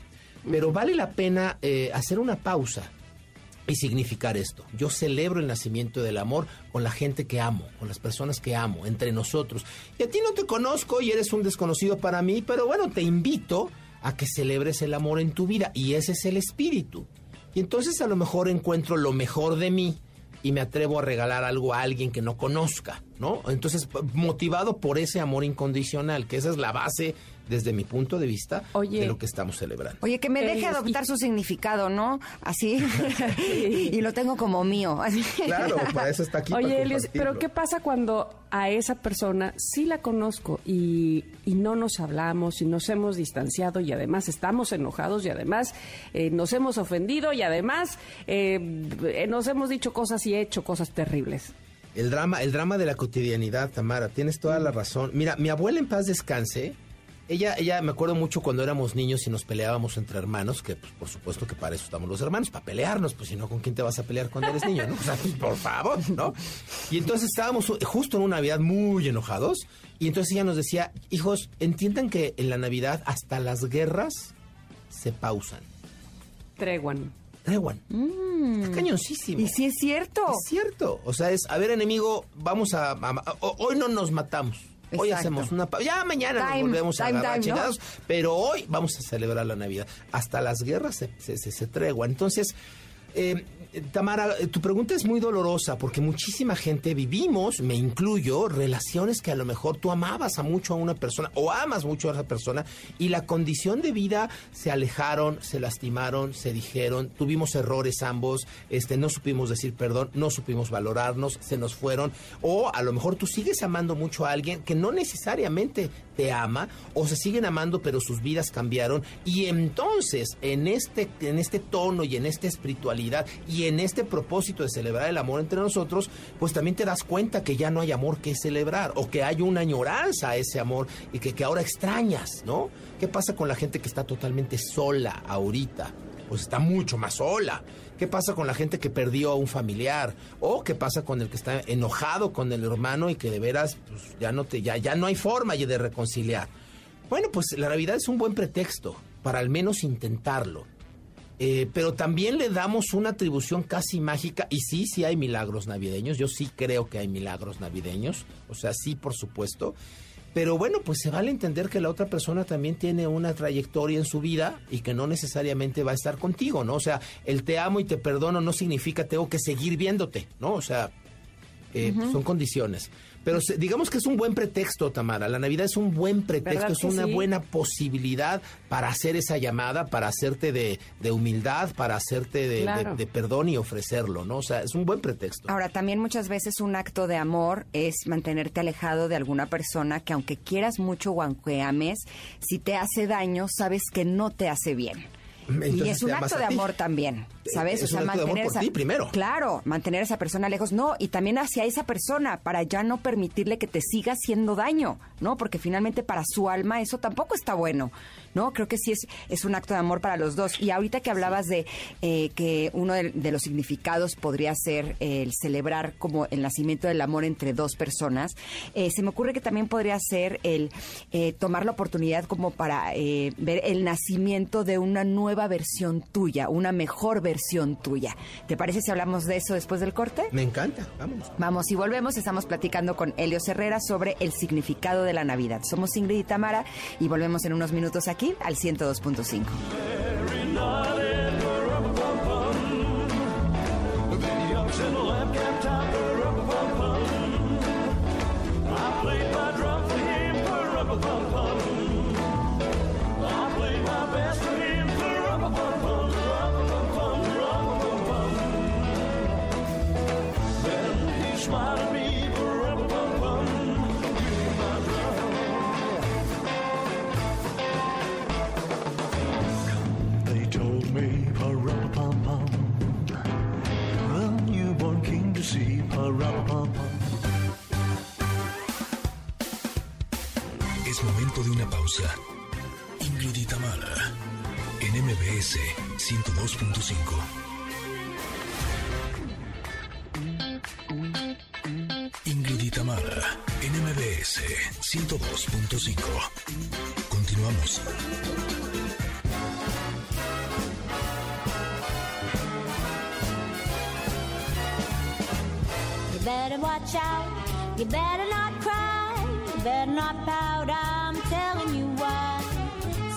Pero vale la pena eh, hacer una pausa y significar esto. Yo celebro el nacimiento del amor con la gente que amo, con las personas que amo, entre nosotros. Y a ti no te conozco y eres un desconocido para mí, pero bueno, te invito a que celebres el amor en tu vida y ese es el espíritu. Y entonces a lo mejor encuentro lo mejor de mí y me atrevo a regalar algo a alguien que no conozca, ¿no? Entonces, motivado por ese amor incondicional, que esa es la base, desde mi punto de vista, Oye. de lo que estamos celebrando. Oye, que me Eh, deje y- adoptar su significado, ¿no? Así. y lo tengo como mío. Claro, para eso está aquí. Oye, Elios, pero. ¿qué pasa cuando a esa persona sí la conozco y, y no nos hablamos y nos hemos distanciado y además estamos enojados y además eh, nos hemos ofendido y además eh, eh, nos hemos dicho cosas y hecho cosas terribles? El drama, el drama de la cotidianidad, Tamara, tienes toda la razón. Mira, mi abuela en paz descanse, ella, ella me acuerdo mucho cuando éramos niños y nos peleábamos entre hermanos, que pues, por supuesto que para eso estamos los hermanos, para pelearnos, pues si no, ¿con quién te vas a pelear cuando eres niño, no? O sea, pues, por favor, ¿no? Y entonces estábamos justo en una Navidad muy enojados, y entonces ella nos decía, hijos, entiendan que en la Navidad hasta las guerras se pausan, Treguan. Treguan. Está cañoncísimo. Y sí es cierto. Es cierto. O sea, es, a ver, enemigo, vamos a... a- hoy no nos matamos. Hoy hacemos una... pa- Ya mañana Time, nos volvemos a time, agarrar time, ¿no? chingados, pero hoy vamos a celebrar la Navidad. Hasta las guerras se, se, se- se treguan. Entonces, eh, Tamara, tu pregunta es muy dolorosa porque muchísima gente vivimos, me incluyo, relaciones que a lo mejor tú amabas a mucho a una persona o amas mucho a esa persona y la condición de vida se alejaron, se lastimaron, se dijeron, tuvimos errores ambos, este, no supimos decir perdón, no supimos valorarnos, se nos fueron o a lo mejor tú sigues amando mucho a alguien que no necesariamente te ama o se siguen amando pero sus vidas cambiaron y entonces en este en este tono y en esta espiritualidad y en este propósito de celebrar el amor entre nosotros pues también te das cuenta que ya no hay amor que celebrar o que hay una añoranza a ese amor y que, que ahora extrañas ¿no? ¿qué pasa con la gente que está totalmente sola ahorita? pues está mucho más sola. ¿Qué pasa con la gente que perdió a un familiar? ¿O qué pasa con el que está enojado con el hermano y que de veras pues, ya no te ya, ya no hay forma de reconciliar? Bueno, pues la Navidad es un buen pretexto para al menos intentarlo. Eh, pero también le damos una atribución casi mágica, y sí, sí hay milagros navideños, yo sí creo que hay milagros navideños, o sea, sí, por supuesto, pero bueno, pues se vale entender que la otra persona también tiene una trayectoria en su vida y que no necesariamente va a estar contigo, ¿no? O sea, el te amo y te perdono no significa tengo que seguir viéndote, ¿no? O sea, eh, son condiciones. Pero se- digamos que es un buen pretexto, Tamara. La Navidad es un buen pretexto, ¿Verdad es una sí? buena posibilidad para hacer esa llamada, para hacerte de, de humildad, para hacerte de, de- Claro. de perdón y ofrecerlo, ¿no? O sea, es un buen pretexto. Ahora, también muchas veces un acto de amor es mantenerte alejado de alguna persona que aunque quieras mucho o aunque ames, si te hace daño, sabes que no te hace bien. y es un acto de amor también, ¿sabes? Es un acto de amor por ti primero. Claro, mantener a esa persona lejos, no, y también hacia esa persona para ya no permitirle que te siga haciendo daño, ¿no? Porque finalmente para su alma eso tampoco está bueno, ¿no? Creo que sí es, es un acto de amor para los dos. Y ahorita que hablabas de eh, que uno de, de los significados podría ser eh, el celebrar como el nacimiento del amor entre dos personas, eh, se me ocurre que también podría ser el eh, tomar la oportunidad como para eh, ver el nacimiento de una nueva versión tuya, una mejor versión tuya. ¿Te parece si hablamos de eso después del corte? Me encanta, vámonos. Vamos y volvemos, estamos platicando con Helios Herrera sobre el significado de la Navidad. Somos Ingrid y Tamara y volvemos en unos minutos aquí al 102.5. MBS 102.5. Continuamos. You better watch out. You better not cry. You better not pout. I'm telling you why.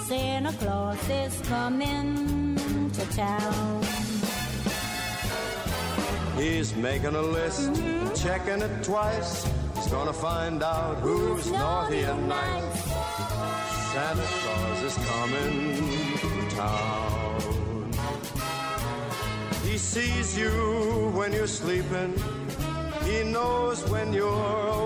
Santa Claus is coming to town. He's making a list, mm-hmm. checking it twice Gonna find out who's naughty and nice. Santa Claus is coming to town. He sees you when you're sleeping. He knows when you're.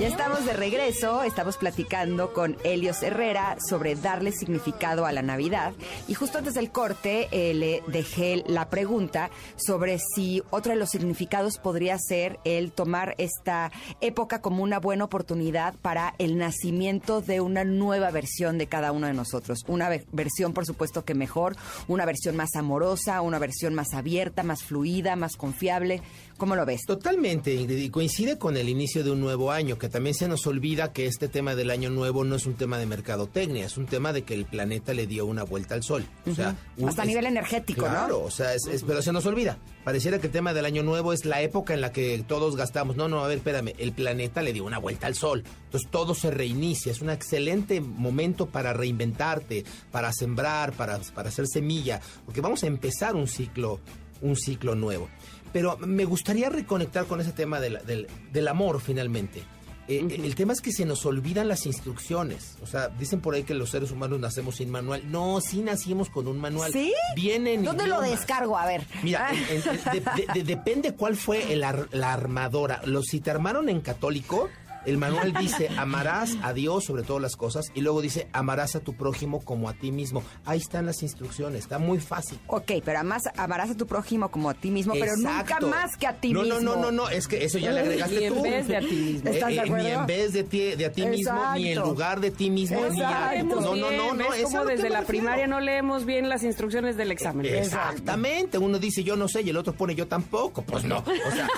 Ya estamos de regreso, estamos platicando con Helios Herrera sobre darle significado a la Navidad y justo antes del corte eh, le dejé la pregunta sobre si otro de los significados podría ser el tomar esta época como una buena oportunidad para el nacimiento de una nueva versión de cada uno de nosotros, una ve- versión por supuesto que mejor, una versión más amorosa, una versión más abierta, más fluida, más confiable. ¿Cómo lo ves? Totalmente, Ingrid, y coincide con el inicio de un nuevo año, que también se nos olvida que este tema del año nuevo no es un tema de mercadotecnia, es un tema de que el planeta le dio una vuelta al sol. O sea, un- Hasta a nivel energético, Claro, ¿no? o sea, es- es- pero se nos olvida. Pareciera que el tema del año nuevo es la época en la que todos gastamos. No, no, a ver, espérame, el planeta le dio una vuelta al sol. Entonces todo se reinicia. Es un excelente momento para reinventarte, para sembrar, para, para hacer semilla, porque vamos a empezar un ciclo, un ciclo nuevo. Pero me gustaría reconectar con ese tema del, del- del amor finalmente. Eh, El tema es que se nos olvidan las instrucciones. O sea, dicen por ahí que los seres humanos nacemos sin manual. No, sí nacimos con un manual. ¿Sí? Viene en ¿Dónde lo idiomas. descargo? A ver. Mira, Ah. en- en- de- de- de- depende cuál fue el ar- la armadora. Los, si te armaron en católico, el manual dice amarás a Dios sobre todas las cosas y luego dice amarás a tu prójimo como a ti mismo. Ahí están las instrucciones, está muy fácil. Ok, pero además amarás a tu prójimo como a ti mismo, pero nunca más que a ti no, mismo. No, no, no, no, es que eso ya le agregaste Y en tú. vez de a ti mismo. ¿Estás de Eh, eh, acuerdo? Ni en vez de ti, de a ti mismo, ni en lugar de ti mismo, ni a-. No, no, no, no, es como desde la primaria no leemos bien las instrucciones del examen. Exactamente, uno dice yo no sé y el otro pone yo tampoco, pues no. O sea,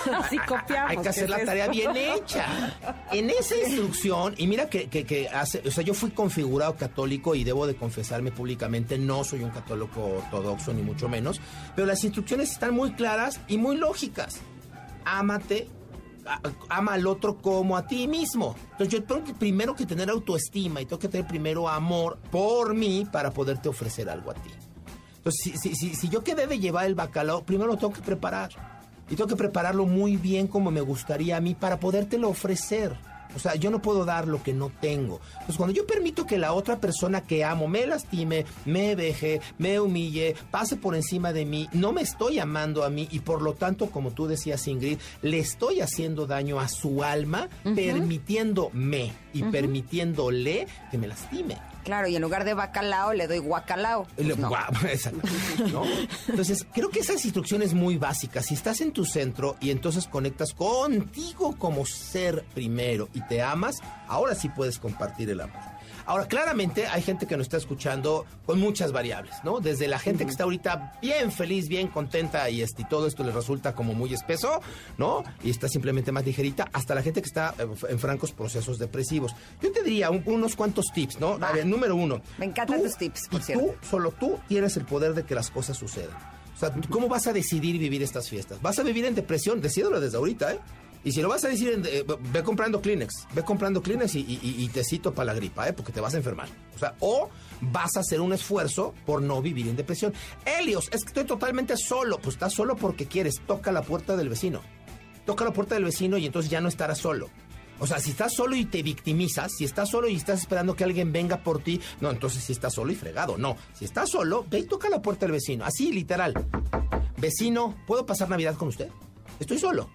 copiamos, hay que ¿qué hacer la tarea bien hecha. En esa instrucción, y mira que, que, que hace, o sea, yo fui configurado católico y debo de confesarme públicamente, no soy un católico ortodoxo ni mucho menos, pero las instrucciones están muy claras y muy lógicas. Ámate, ama al otro como a ti mismo. Entonces yo tengo que primero que tener autoestima y tengo que tener primero amor por mí para poderte ofrecer algo a ti. Entonces, si, si, si, si yo quedé de llevar el bacalao, primero lo tengo que preparar. Y tengo que prepararlo muy bien como me gustaría a mí para podértelo ofrecer. O sea, yo no puedo dar lo que no tengo. Pues cuando yo permito que la otra persona que amo me lastime, me deje, me humille, pase por encima de mí, no me estoy amando a mí y por lo tanto, como tú decías Ingrid, le estoy haciendo daño a su alma permitiéndome y permitiéndole que me lastime. Claro, y en lugar de bacalao le doy guacalao. Pues no. guau, exacto, ¿no? Entonces, creo que esas instrucciones muy básicas, si estás en tu centro y entonces conectas contigo como ser primero y te amas, ahora sí puedes compartir el amor. Ahora, claramente hay gente que nos está escuchando con muchas variables, ¿no? Desde la gente que está ahorita bien feliz, bien contenta y, este, y todo esto le resulta como muy espeso, ¿no? Y está simplemente más ligerita, hasta la gente que está eh, en francos procesos depresivos. Yo te diría un- unos cuantos tips, ¿no? A ver, número uno. Me encantan tus tips, por y cierto. Tú, solo tú tienes el poder de que las cosas sucedan. O sea, ¿cómo vas a decidir vivir estas fiestas? ¿Vas a vivir en depresión? Decídelo desde ahorita, ¿eh? Y si lo vas a decir, en- eh, ve comprando Kleenex, ve comprando Kleenex y, y tecito para la gripa, ¿eh? Porque te vas a enfermar. O sea, o vas a hacer un esfuerzo por no vivir en depresión. Helios, es que estoy totalmente solo. Pues estás solo porque quieres. Toca la puerta del vecino. Toca la puerta del vecino y entonces ya no estarás solo. O sea, si estás solo y te victimizas, si estás solo y estás esperando que alguien venga por ti, no, entonces si estás solo y fregado. No, si estás solo, ve y toca la puerta del vecino. Así, literal. Vecino, ¿puedo pasar Navidad con usted? Estoy solo.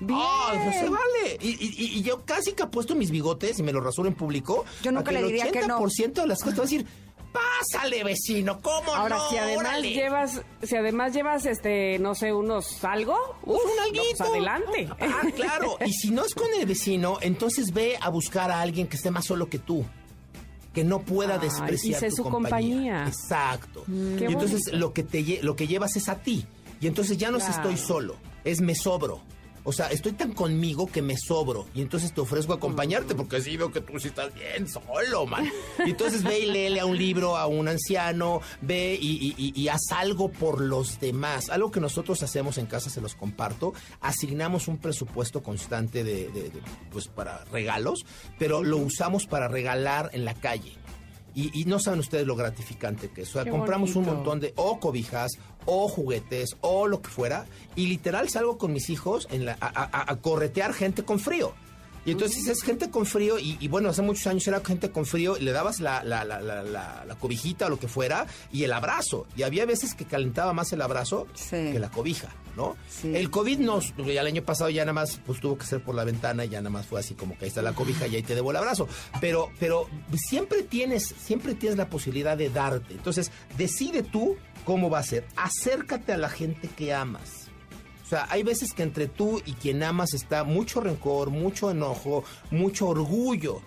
Bien. ¡Ay, pues se vale! Y, y- y yo casi que apuesto mis bigotes y me los rasuro en público. Yo nunca le diría que no. El 80% de las cosas te va a decir, pásale, vecino, ¿cómo Ahora, no? si además Órale". llevas, si además llevas, este, no sé, unos algo, uf, un no, alguito. pues adelante. Ah, claro. Y si no es con el vecino, entonces ve a buscar a alguien que esté más solo que tú. Que no pueda Ay, despreciar y sé tu su compañía. Exacto. Qué y entonces bonito. lo que te lo que llevas es a ti. Y entonces ya no Claro. estoy solo, es me sobro. O sea, estoy tan conmigo que me sobro. Y entonces te ofrezco acompañarte porque sí veo que tú sí estás bien solo, man. Y entonces ve y léele a un libro a un anciano, ve y, y- y- y haz algo por los demás. Algo que nosotros hacemos en casa, se los comparto. Asignamos un presupuesto constante de, de- de, pues para regalos, pero lo usamos para regalar en la calle. Y, y no saben ustedes lo gratificante que es. O sea, Qué compramos un montón de o cobijas o juguetes o lo que fuera y literal salgo con mis hijos en la- a, a- a corretear gente con frío. Y entonces es gente con frío y, y bueno, hace muchos años era gente con frío y le dabas la, la, la, la, la- la cobijita o lo que fuera y el abrazo. Y había veces que calentaba más el abrazo Sí. que la cobija, ¿no? Sí. El COVID ya el año pasado ya nada más pues tuvo que ser por la ventana y ya nada más fue así como que ahí está la cobija y ahí te debo el abrazo. Pero, pero siempre tienes, siempre tienes la posibilidad de darte. Entonces, decide tú cómo va a ser. Acércate a la gente que amas. Sea, hay veces que entre tú y quien amas está mucho rencor, mucho enojo, mucho orgullo.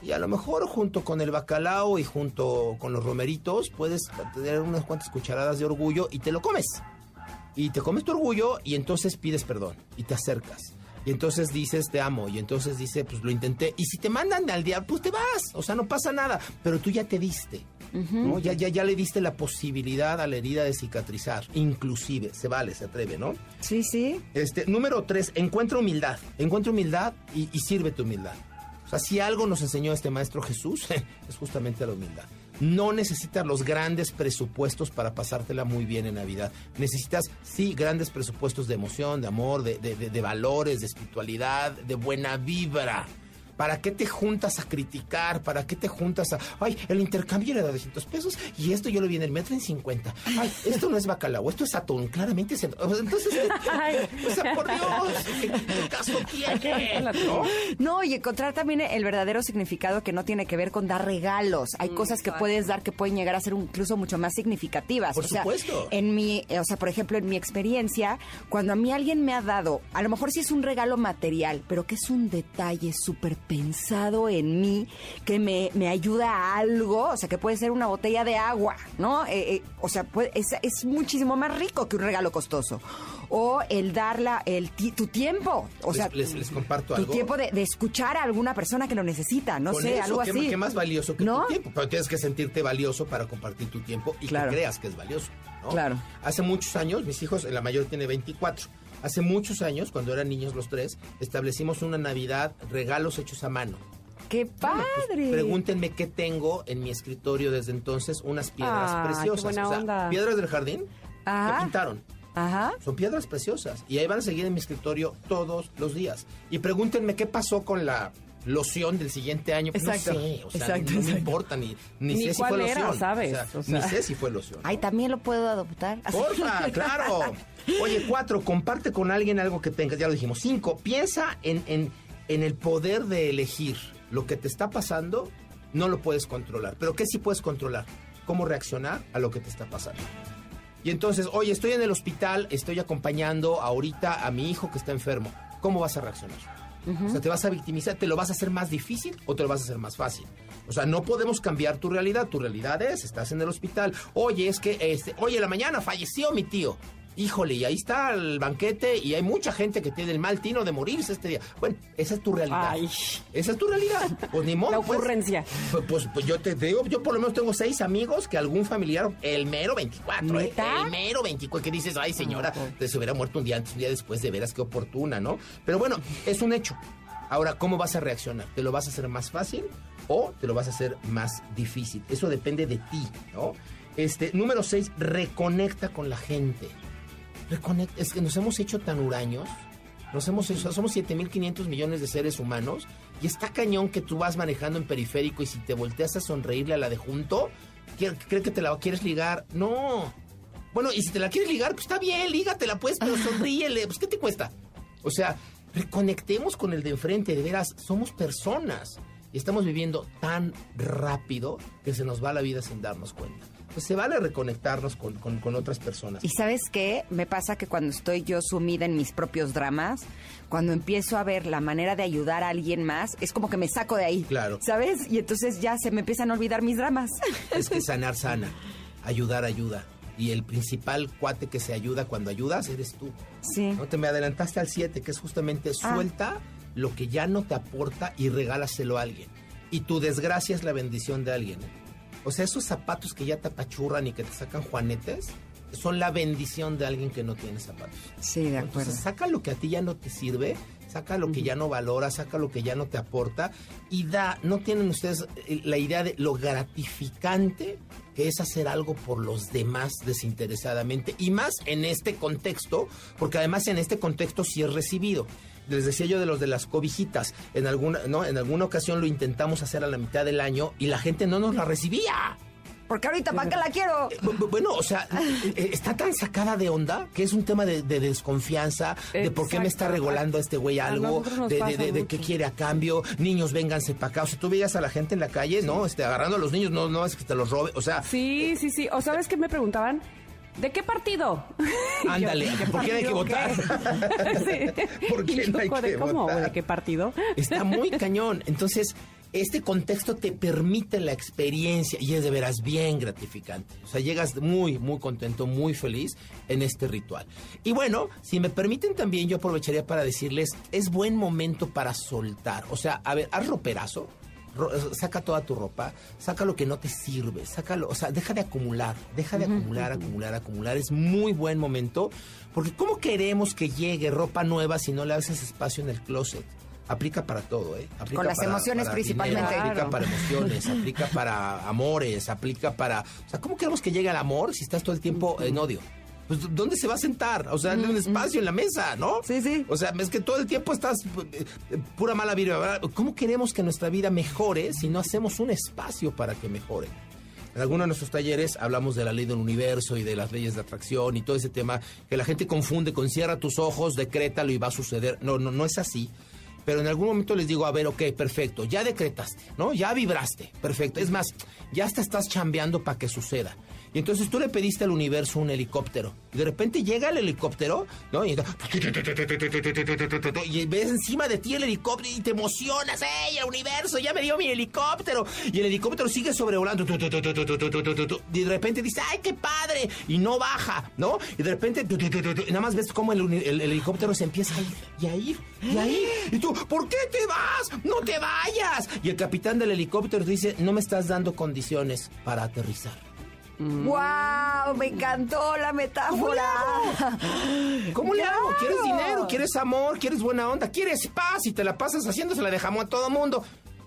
Y a lo mejor junto con el bacalao y junto con los romeritos puedes tener unas cuantas cucharadas de orgullo y te lo comes. Y te comes tu orgullo y entonces pides perdón y te acercas. Y entonces dices te amo y entonces dice pues lo intenté. Y si te mandan al día, pues te vas. O sea, no pasa nada. Pero tú ya te diste. ¿No? ya, ya, ya le diste la posibilidad a la herida de cicatrizar. Inclusive, se vale, se atreve, ¿no? Sí, sí. Este, número tres, encuentra humildad. Encuentra humildad y, y sirve tu humildad. O sea, si algo nos enseñó este maestro Jesús, es justamente la humildad. No necesitas los grandes presupuestos para pasártela muy bien en Navidad. Necesitas, sí, grandes presupuestos de emoción, de amor, de, de- de- de valores, de espiritualidad, de buena vibra. ¿Para qué te juntas a criticar? ¿Para qué te juntas a... Ay, el intercambio era de 200 pesos y esto yo lo vi en el metro en 50. Ay, esto no es bacalao, esto es atún, claramente es... sea, Entonces, Ay. o sea, por Dios, ¿qué, qué caso tiene? ¿No? No, y encontrar también el verdadero significado que no tiene que ver con dar regalos. Hay cosas que puedes dar que pueden llegar a ser incluso mucho más significativas. Por o sea, supuesto. En mi, o sea, por ejemplo, en mi experiencia, cuando a mí alguien me ha dado, a lo mejor sí es un regalo material, pero que es un detalle súper pensado en mí, que me, me ayuda a algo, o sea, que puede ser una botella de agua, ¿no? Eh, eh, o sea, puede- es, es muchísimo más rico que un regalo costoso. O el darla, el tu tiempo, o Les- sea, les- les comparto tu algo. tiempo de, de escuchar a alguna persona que lo necesita, no Con sé, eso, algo ¿qué, así. qué más valioso que ¿No? tu tiempo? Pero tienes que sentirte valioso para compartir tu tiempo y Claro. que creas que es valioso. ¿no? Claro. Hace muchos años, mis hijos, la mayor tiene 24. Hace muchos años, cuando eran niños los tres, establecimos una Navidad, regalos hechos a mano. ¡Qué Bueno, pues, padre! pregúntenme qué tengo en mi escritorio desde entonces, unas piedras Ah, qué preciosas. buena o sea, onda. piedras del jardín Ajá. que pintaron. Ajá. Son piedras preciosas y ahí van a seguir en mi escritorio todos los días. Y pregúntenme qué pasó con la loción del siguiente año. Exacto, No sé, o sea, exacto, no me exacto. importa ni, ni, Ni sé si fue era, loción. ¿sabes? O sea, O sea. Ni sé si fue loción. Ay, también lo puedo adoptar. Así. Porfa, claro. Oye, cuatro, comparte con alguien algo que tengas. Ya lo dijimos. Cinco, piensa en, en, en el poder de elegir. Lo que te está pasando, no lo puedes controlar. Pero ¿qué sí puedes controlar? Cómo reaccionar a lo que te está pasando. Y entonces, oye, estoy en el hospital, estoy acompañando ahorita a mi hijo que está enfermo. ¿Cómo vas a reaccionar? O sea, ¿te vas a victimizar? ¿Te lo vas a hacer más difícil o te lo vas a hacer más fácil? O sea, no podemos cambiar tu realidad. Tu realidad es, estás en el hospital. Oye, es que, este, oye, en la mañana falleció mi tío. Híjole, y ahí está el banquete y hay mucha gente que tiene el mal tino de morirse este día. Bueno, esa es tu realidad. Ay. Esa es tu realidad. Pues ni modo. La pues. ocurrencia. Pues, pues, pues yo te digo, yo por lo menos tengo seis amigos que algún familiar, el mero 24, ¿eh? ¿Neta? el mero 24, que dices, ay señora, te se hubiera muerto un día antes, un día después, de veras qué oportuna, ¿no? Pero bueno, es un hecho. Ahora, ¿cómo vas a reaccionar? ¿Te lo vas a hacer más fácil o te lo vas a hacer más difícil? Eso depende de ti, ¿no? Este, número seis, reconecta con la gente. Reconecta, es que nos hemos hecho tan huraños, nos hemos hecho, somos 7.500 millones de seres humanos y está cañón que tú vas manejando en periférico y si te volteas a sonreírle a la de junto, ¿quiere- cree que te la quieres ligar. No. Bueno, y si te la quieres ligar, pues está bien, lígatela pues, pero sonríele, pues ¿qué te cuesta? O sea, reconectemos con el de enfrente, de veras, somos personas y estamos viviendo tan rápido que se nos va la vida sin darnos cuenta. Pues se vale reconectarnos con, con- con otras personas. Y sabes qué? Me pasa que cuando estoy yo sumida en mis propios dramas, cuando empiezo a ver la manera de ayudar a alguien más, es como que me saco de ahí. Claro. ¿Sabes? Y entonces ya se me empiezan a olvidar mis dramas. Es que sanar sana, ayudar ayuda. y el principal cuate que se ayuda cuando ayudas eres tú. Sí. No te me adelantaste al 7, que es justamente Ah. suelta lo que ya no te aporta y regálaselo a alguien. Y tu desgracia es la bendición de alguien. ¿eh? O sea, esos zapatos que ya te apachurran y que te sacan juanetes son la bendición de alguien que no tiene zapatos. Sí, de acuerdo. Entonces, saca lo que a ti ya no te sirve, saca lo que ya no valora, saca lo que ya no te aporta y da, no tienen ustedes eh, la idea de lo gratificante que es hacer algo por los demás desinteresadamente y más en este contexto, porque además en este contexto sí es recibido. Les decía yo de los de las cobijitas, en alguna, ¿no? en alguna ocasión lo intentamos hacer a la mitad del año y la gente no nos la recibía. Porque ahorita, ¿para qué la quiero? Eh, bu- bu- Bueno, o sea, eh, eh, está tan sacada de onda que es un tema de, de desconfianza, de por qué me está Exacto. regolando este güey algo, de, qué quiere a cambio, niños vénganse para acá. O sea, tú veías a la gente en la calle, ¿no? Este, agarrando a los niños, no, no es que te los robe, o sea, Sí, sí, sí. ¿O sabes qué me preguntaban? ¿De qué partido? Ándale, ¿de qué ¿por quién hay que votar? qué? sí. ¿Por yo, hay ¿de que cómo? votar? ¿De qué partido? Está muy cañón. Entonces, este contexto te permite la experiencia y es de veras bien gratificante. O sea, llegas muy, muy contento, muy feliz en este ritual. Y bueno, si me permiten también, yo aprovecharía para decirles, es buen momento para soltar. O sea, a ver, haz roperazo. Saca toda tu ropa, saca lo que no te sirve, sácalo, o sea, deja de acumular, deja de acumular, acumular, acumular. Es muy buen momento, porque ¿cómo queremos que llegue ropa nueva si no le haces espacio en el closet? Aplica para todo, ¿eh? Aplica Con las para- emociones para principalmente. dinero, aplica para emociones, aplica para amores, aplica para... O sea, ¿cómo queremos que llegue el amor si estás todo el tiempo en odio? Pues, ¿dónde se va a sentar? O sea, en un espacio en la mesa, ¿no? Sí, sí. O sea, es que todo el tiempo estás eh, eh, pura mala vida. ¿verdad? ¿Cómo queremos que nuestra vida mejore si no hacemos un espacio para que mejore? En algunos de nuestros talleres hablamos de la ley del universo y de las leyes de atracción y todo ese tema que la gente confunde con cierra tus ojos, decrétalo y va a suceder. No, no, no es así. Pero en algún momento les digo, a ver, ok, perfecto, ya decretaste, ¿no? Ya vibraste, perfecto. Es más, ya hasta estás chambeando para que suceda. Y entonces tú le pediste al universo un helicóptero. Y de repente llega el helicóptero, ¿no? Y, ves encima de ti el helicóptero y te emocionas. ¡Ey, el universo! ¡Ya me dio mi helicóptero! Y el helicóptero sigue sobrevolando. Y de repente dice, ¡ay, qué padre! Y no baja, ¿no? Y de repente, nada más ves cómo el- el helicóptero se empieza a ir, y a ir, y a ir. Y tú, ¿por qué te vas? ¡No te vayas! Y el capitán del helicóptero dice, no me estás dando condiciones para aterrizar. ¡Wow! Me encantó la metáfora. ¿Cómo le hago? ¿Quieres Claro. dinero? ¿Quieres amor? ¿Quieres buena onda? ¿Quieres paz? Y te la pasas haciéndose la de jamón a todo mundo.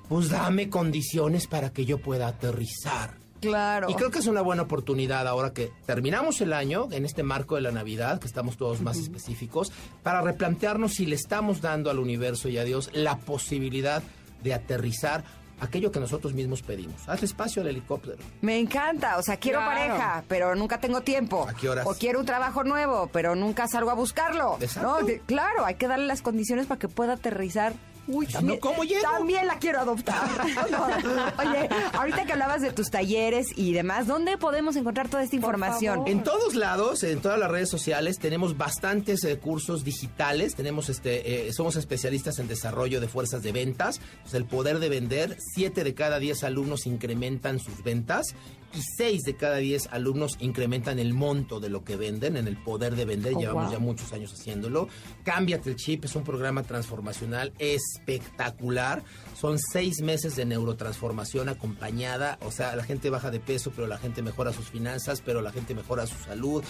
Pues dame condiciones para que yo pueda aterrizar. Claro. Y creo que es una buena oportunidad ahora que terminamos el año en este marco de la Navidad, que estamos todos más específicos, para replantearnos si le estamos dando al universo y a Dios la posibilidad de aterrizar aquello que nosotros mismos pedimos. Hazle espacio al helicóptero. Me encanta, o sea, quiero Claro. pareja, pero nunca tengo tiempo. ¿A qué horas? O quiero un trabajo nuevo, pero nunca salgo a buscarlo. Exacto. claro, hay que darle las condiciones para que pueda aterrizar. Uy, también, ¿cómo llego? también la quiero adoptar. Oye, ahorita que hablabas de tus talleres y demás, ¿dónde podemos encontrar toda esta información? En todos lados, en todas las redes sociales, tenemos bastantes eh, cursos digitales. Tenemos este, eh, somos especialistas en desarrollo de fuerzas de ventas. Pues, el poder de vender. Siete de cada diez alumnos incrementan sus ventas y seis de cada diez alumnos incrementan el monto de lo que venden en el poder de vender. Oh, Llevamos wow. ya muchos años haciéndolo. Cámbiate el chip es un programa transformacional espectacular. Son seis meses de neurotransformación acompañada. O sea, la gente baja de peso, pero la gente mejora sus finanzas, pero la gente mejora su salud,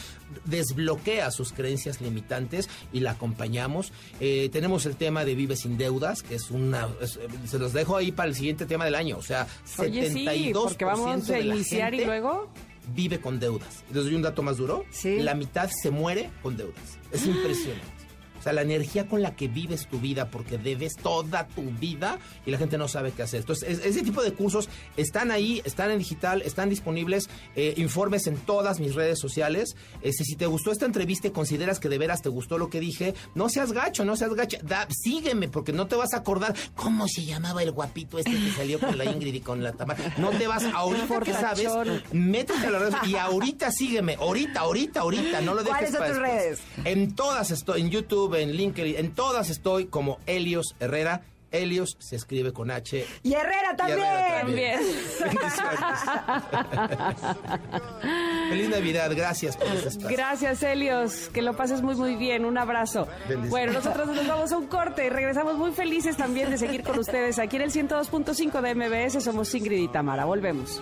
desbloquea sus creencias limitantes y la acompañamos. Eh, tenemos el tema de Vive sin deudas, que es una... es- se los dejo ahí para el siguiente tema del año. O sea, Oye, 72% sí, porque vamos a de la iniciar y luego... vive con deudas. Les doy un dato más duro. Sí. La mitad se muere con deudas. Es impresionante. O sea, la energía con la que vives tu vida, porque debes toda tu vida y la gente no sabe qué hacer. Entonces, es- ese tipo de cursos están ahí, están en digital, están disponibles, eh, informes en todas mis redes sociales. Este, si te gustó esta entrevista y consideras que de veras te gustó lo que dije, no seas gacho, no seas gacho. Da- sígueme, porque no te vas a acordar cómo se llamaba el guapito este que salió con la Ingrid y con la Tamara. No te vas, ahorita que sabes, métete a las redes y ahorita sígueme, ahorita, ahorita, ahorita, no lo dejes ¿Cuáles son tus redes? En todas estoy, en YouTube, en LinkedIn, en todas estoy como Helios Herrera Helios se escribe con H. Y Herrera y también. Herrera también. También. Feliz Navidad, gracias por este espacio. Gracias, Helios. Que lo pases muy, muy bien. Un abrazo. Bueno, nosotros nos vamos a un corte y regresamos muy felices también de seguir con ustedes aquí en el 102.5 de MBS. Somos Ingrid y Tamara. Volvemos.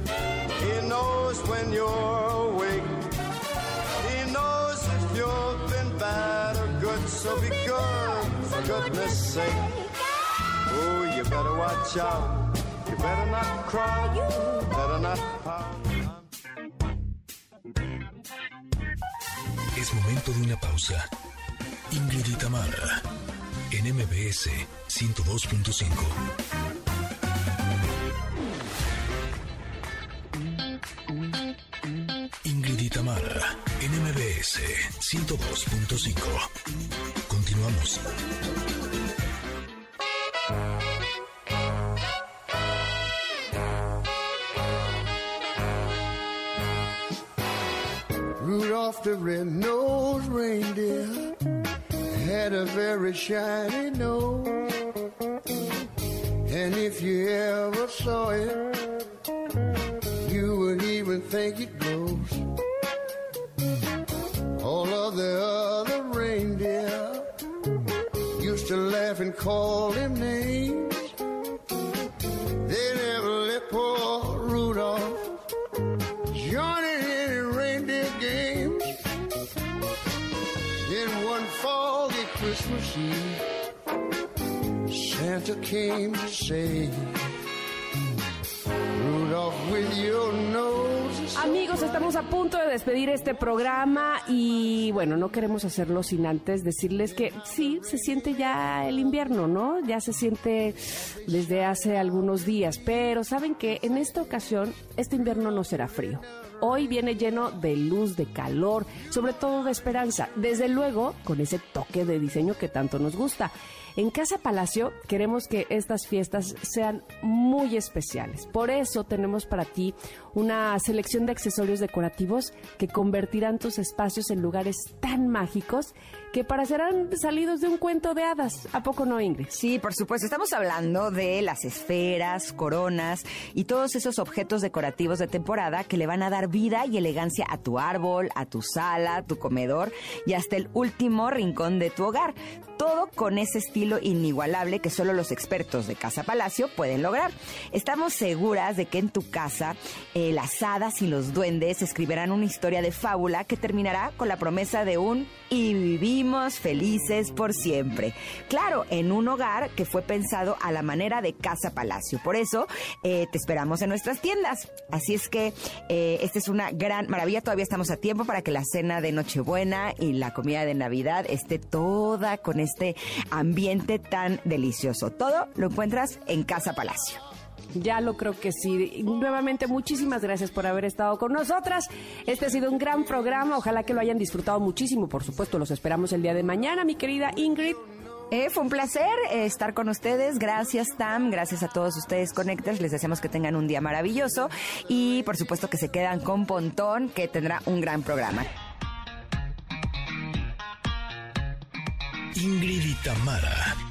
Knows when you're awake. He knows if you've been bad or good, so be good for goodness sake. Oh, you better watch out. You better not cry. You better not pout. Es momento de una pausa. Ingrid y Tamara, en MBS 102.5. y Tamara, en MBS 102.5. Continuamos. Rudolph the red-nosed reindeer had a very shiny nose. And if you ever saw it, you would even think it glows. Of the other reindeer used to laugh and call him names. They never let poor Rudolph join in any reindeer games. Then one foggy Christmas Eve, Santa came to say, Rudolph, with your. Amigos, estamos a punto de despedir este programa y bueno, no queremos hacerlo sin antes decirles que sí, se siente ya el invierno, ¿no? Ya se siente desde hace algunos días, pero saben que en esta ocasión este invierno no será frío. Hoy viene lleno de luz, de calor, sobre todo de esperanza, desde luego con ese toque de diseño que tanto nos gusta. En Casa Palacio queremos que estas fiestas sean muy especiales. Por eso tenemos para ti una selección de accesorios decorativos que convertirán tus espacios en lugares tan mágicos que parecerán salidos de un cuento de hadas. ¿A poco no, Ingrid? Sí, por supuesto. Estamos hablando de las esferas, coronas y todos esos objetos decorativos de temporada que le van a dar vida y elegancia a tu árbol, a tu sala, tu comedor y hasta el último rincón de tu hogar. Todo con ese estilo inigualable que solo los expertos de Casa Palacio pueden lograr. Estamos seguras de que en tu casa las hadas y los duendes escribirán una historia de fábula que terminará con la promesa de un y vivimos felices por siempre. Claro, en un hogar que fue pensado a la manera de Casa Palacio. Por eso eh, te esperamos en nuestras tiendas. Así es que eh, esta es una gran maravilla. Todavía estamos a tiempo para que la cena de Nochebuena y la comida de Navidad esté toda con este ambiente tan delicioso. Todo lo encuentras en Casa Palacio. Ya lo creo que sí. Nuevamente, muchísimas gracias por haber estado con nosotras. Este ha sido un gran programa. Ojalá que lo hayan disfrutado muchísimo. Por supuesto, los esperamos el día de mañana, mi querida Ingrid. Eh, fue un placer eh, estar con ustedes. Gracias, Tam. Gracias a todos ustedes, Connectors. Les deseamos que tengan un día maravilloso. Y por supuesto que se quedan con Pontón, que tendrá un gran programa. Ingrid y Tamara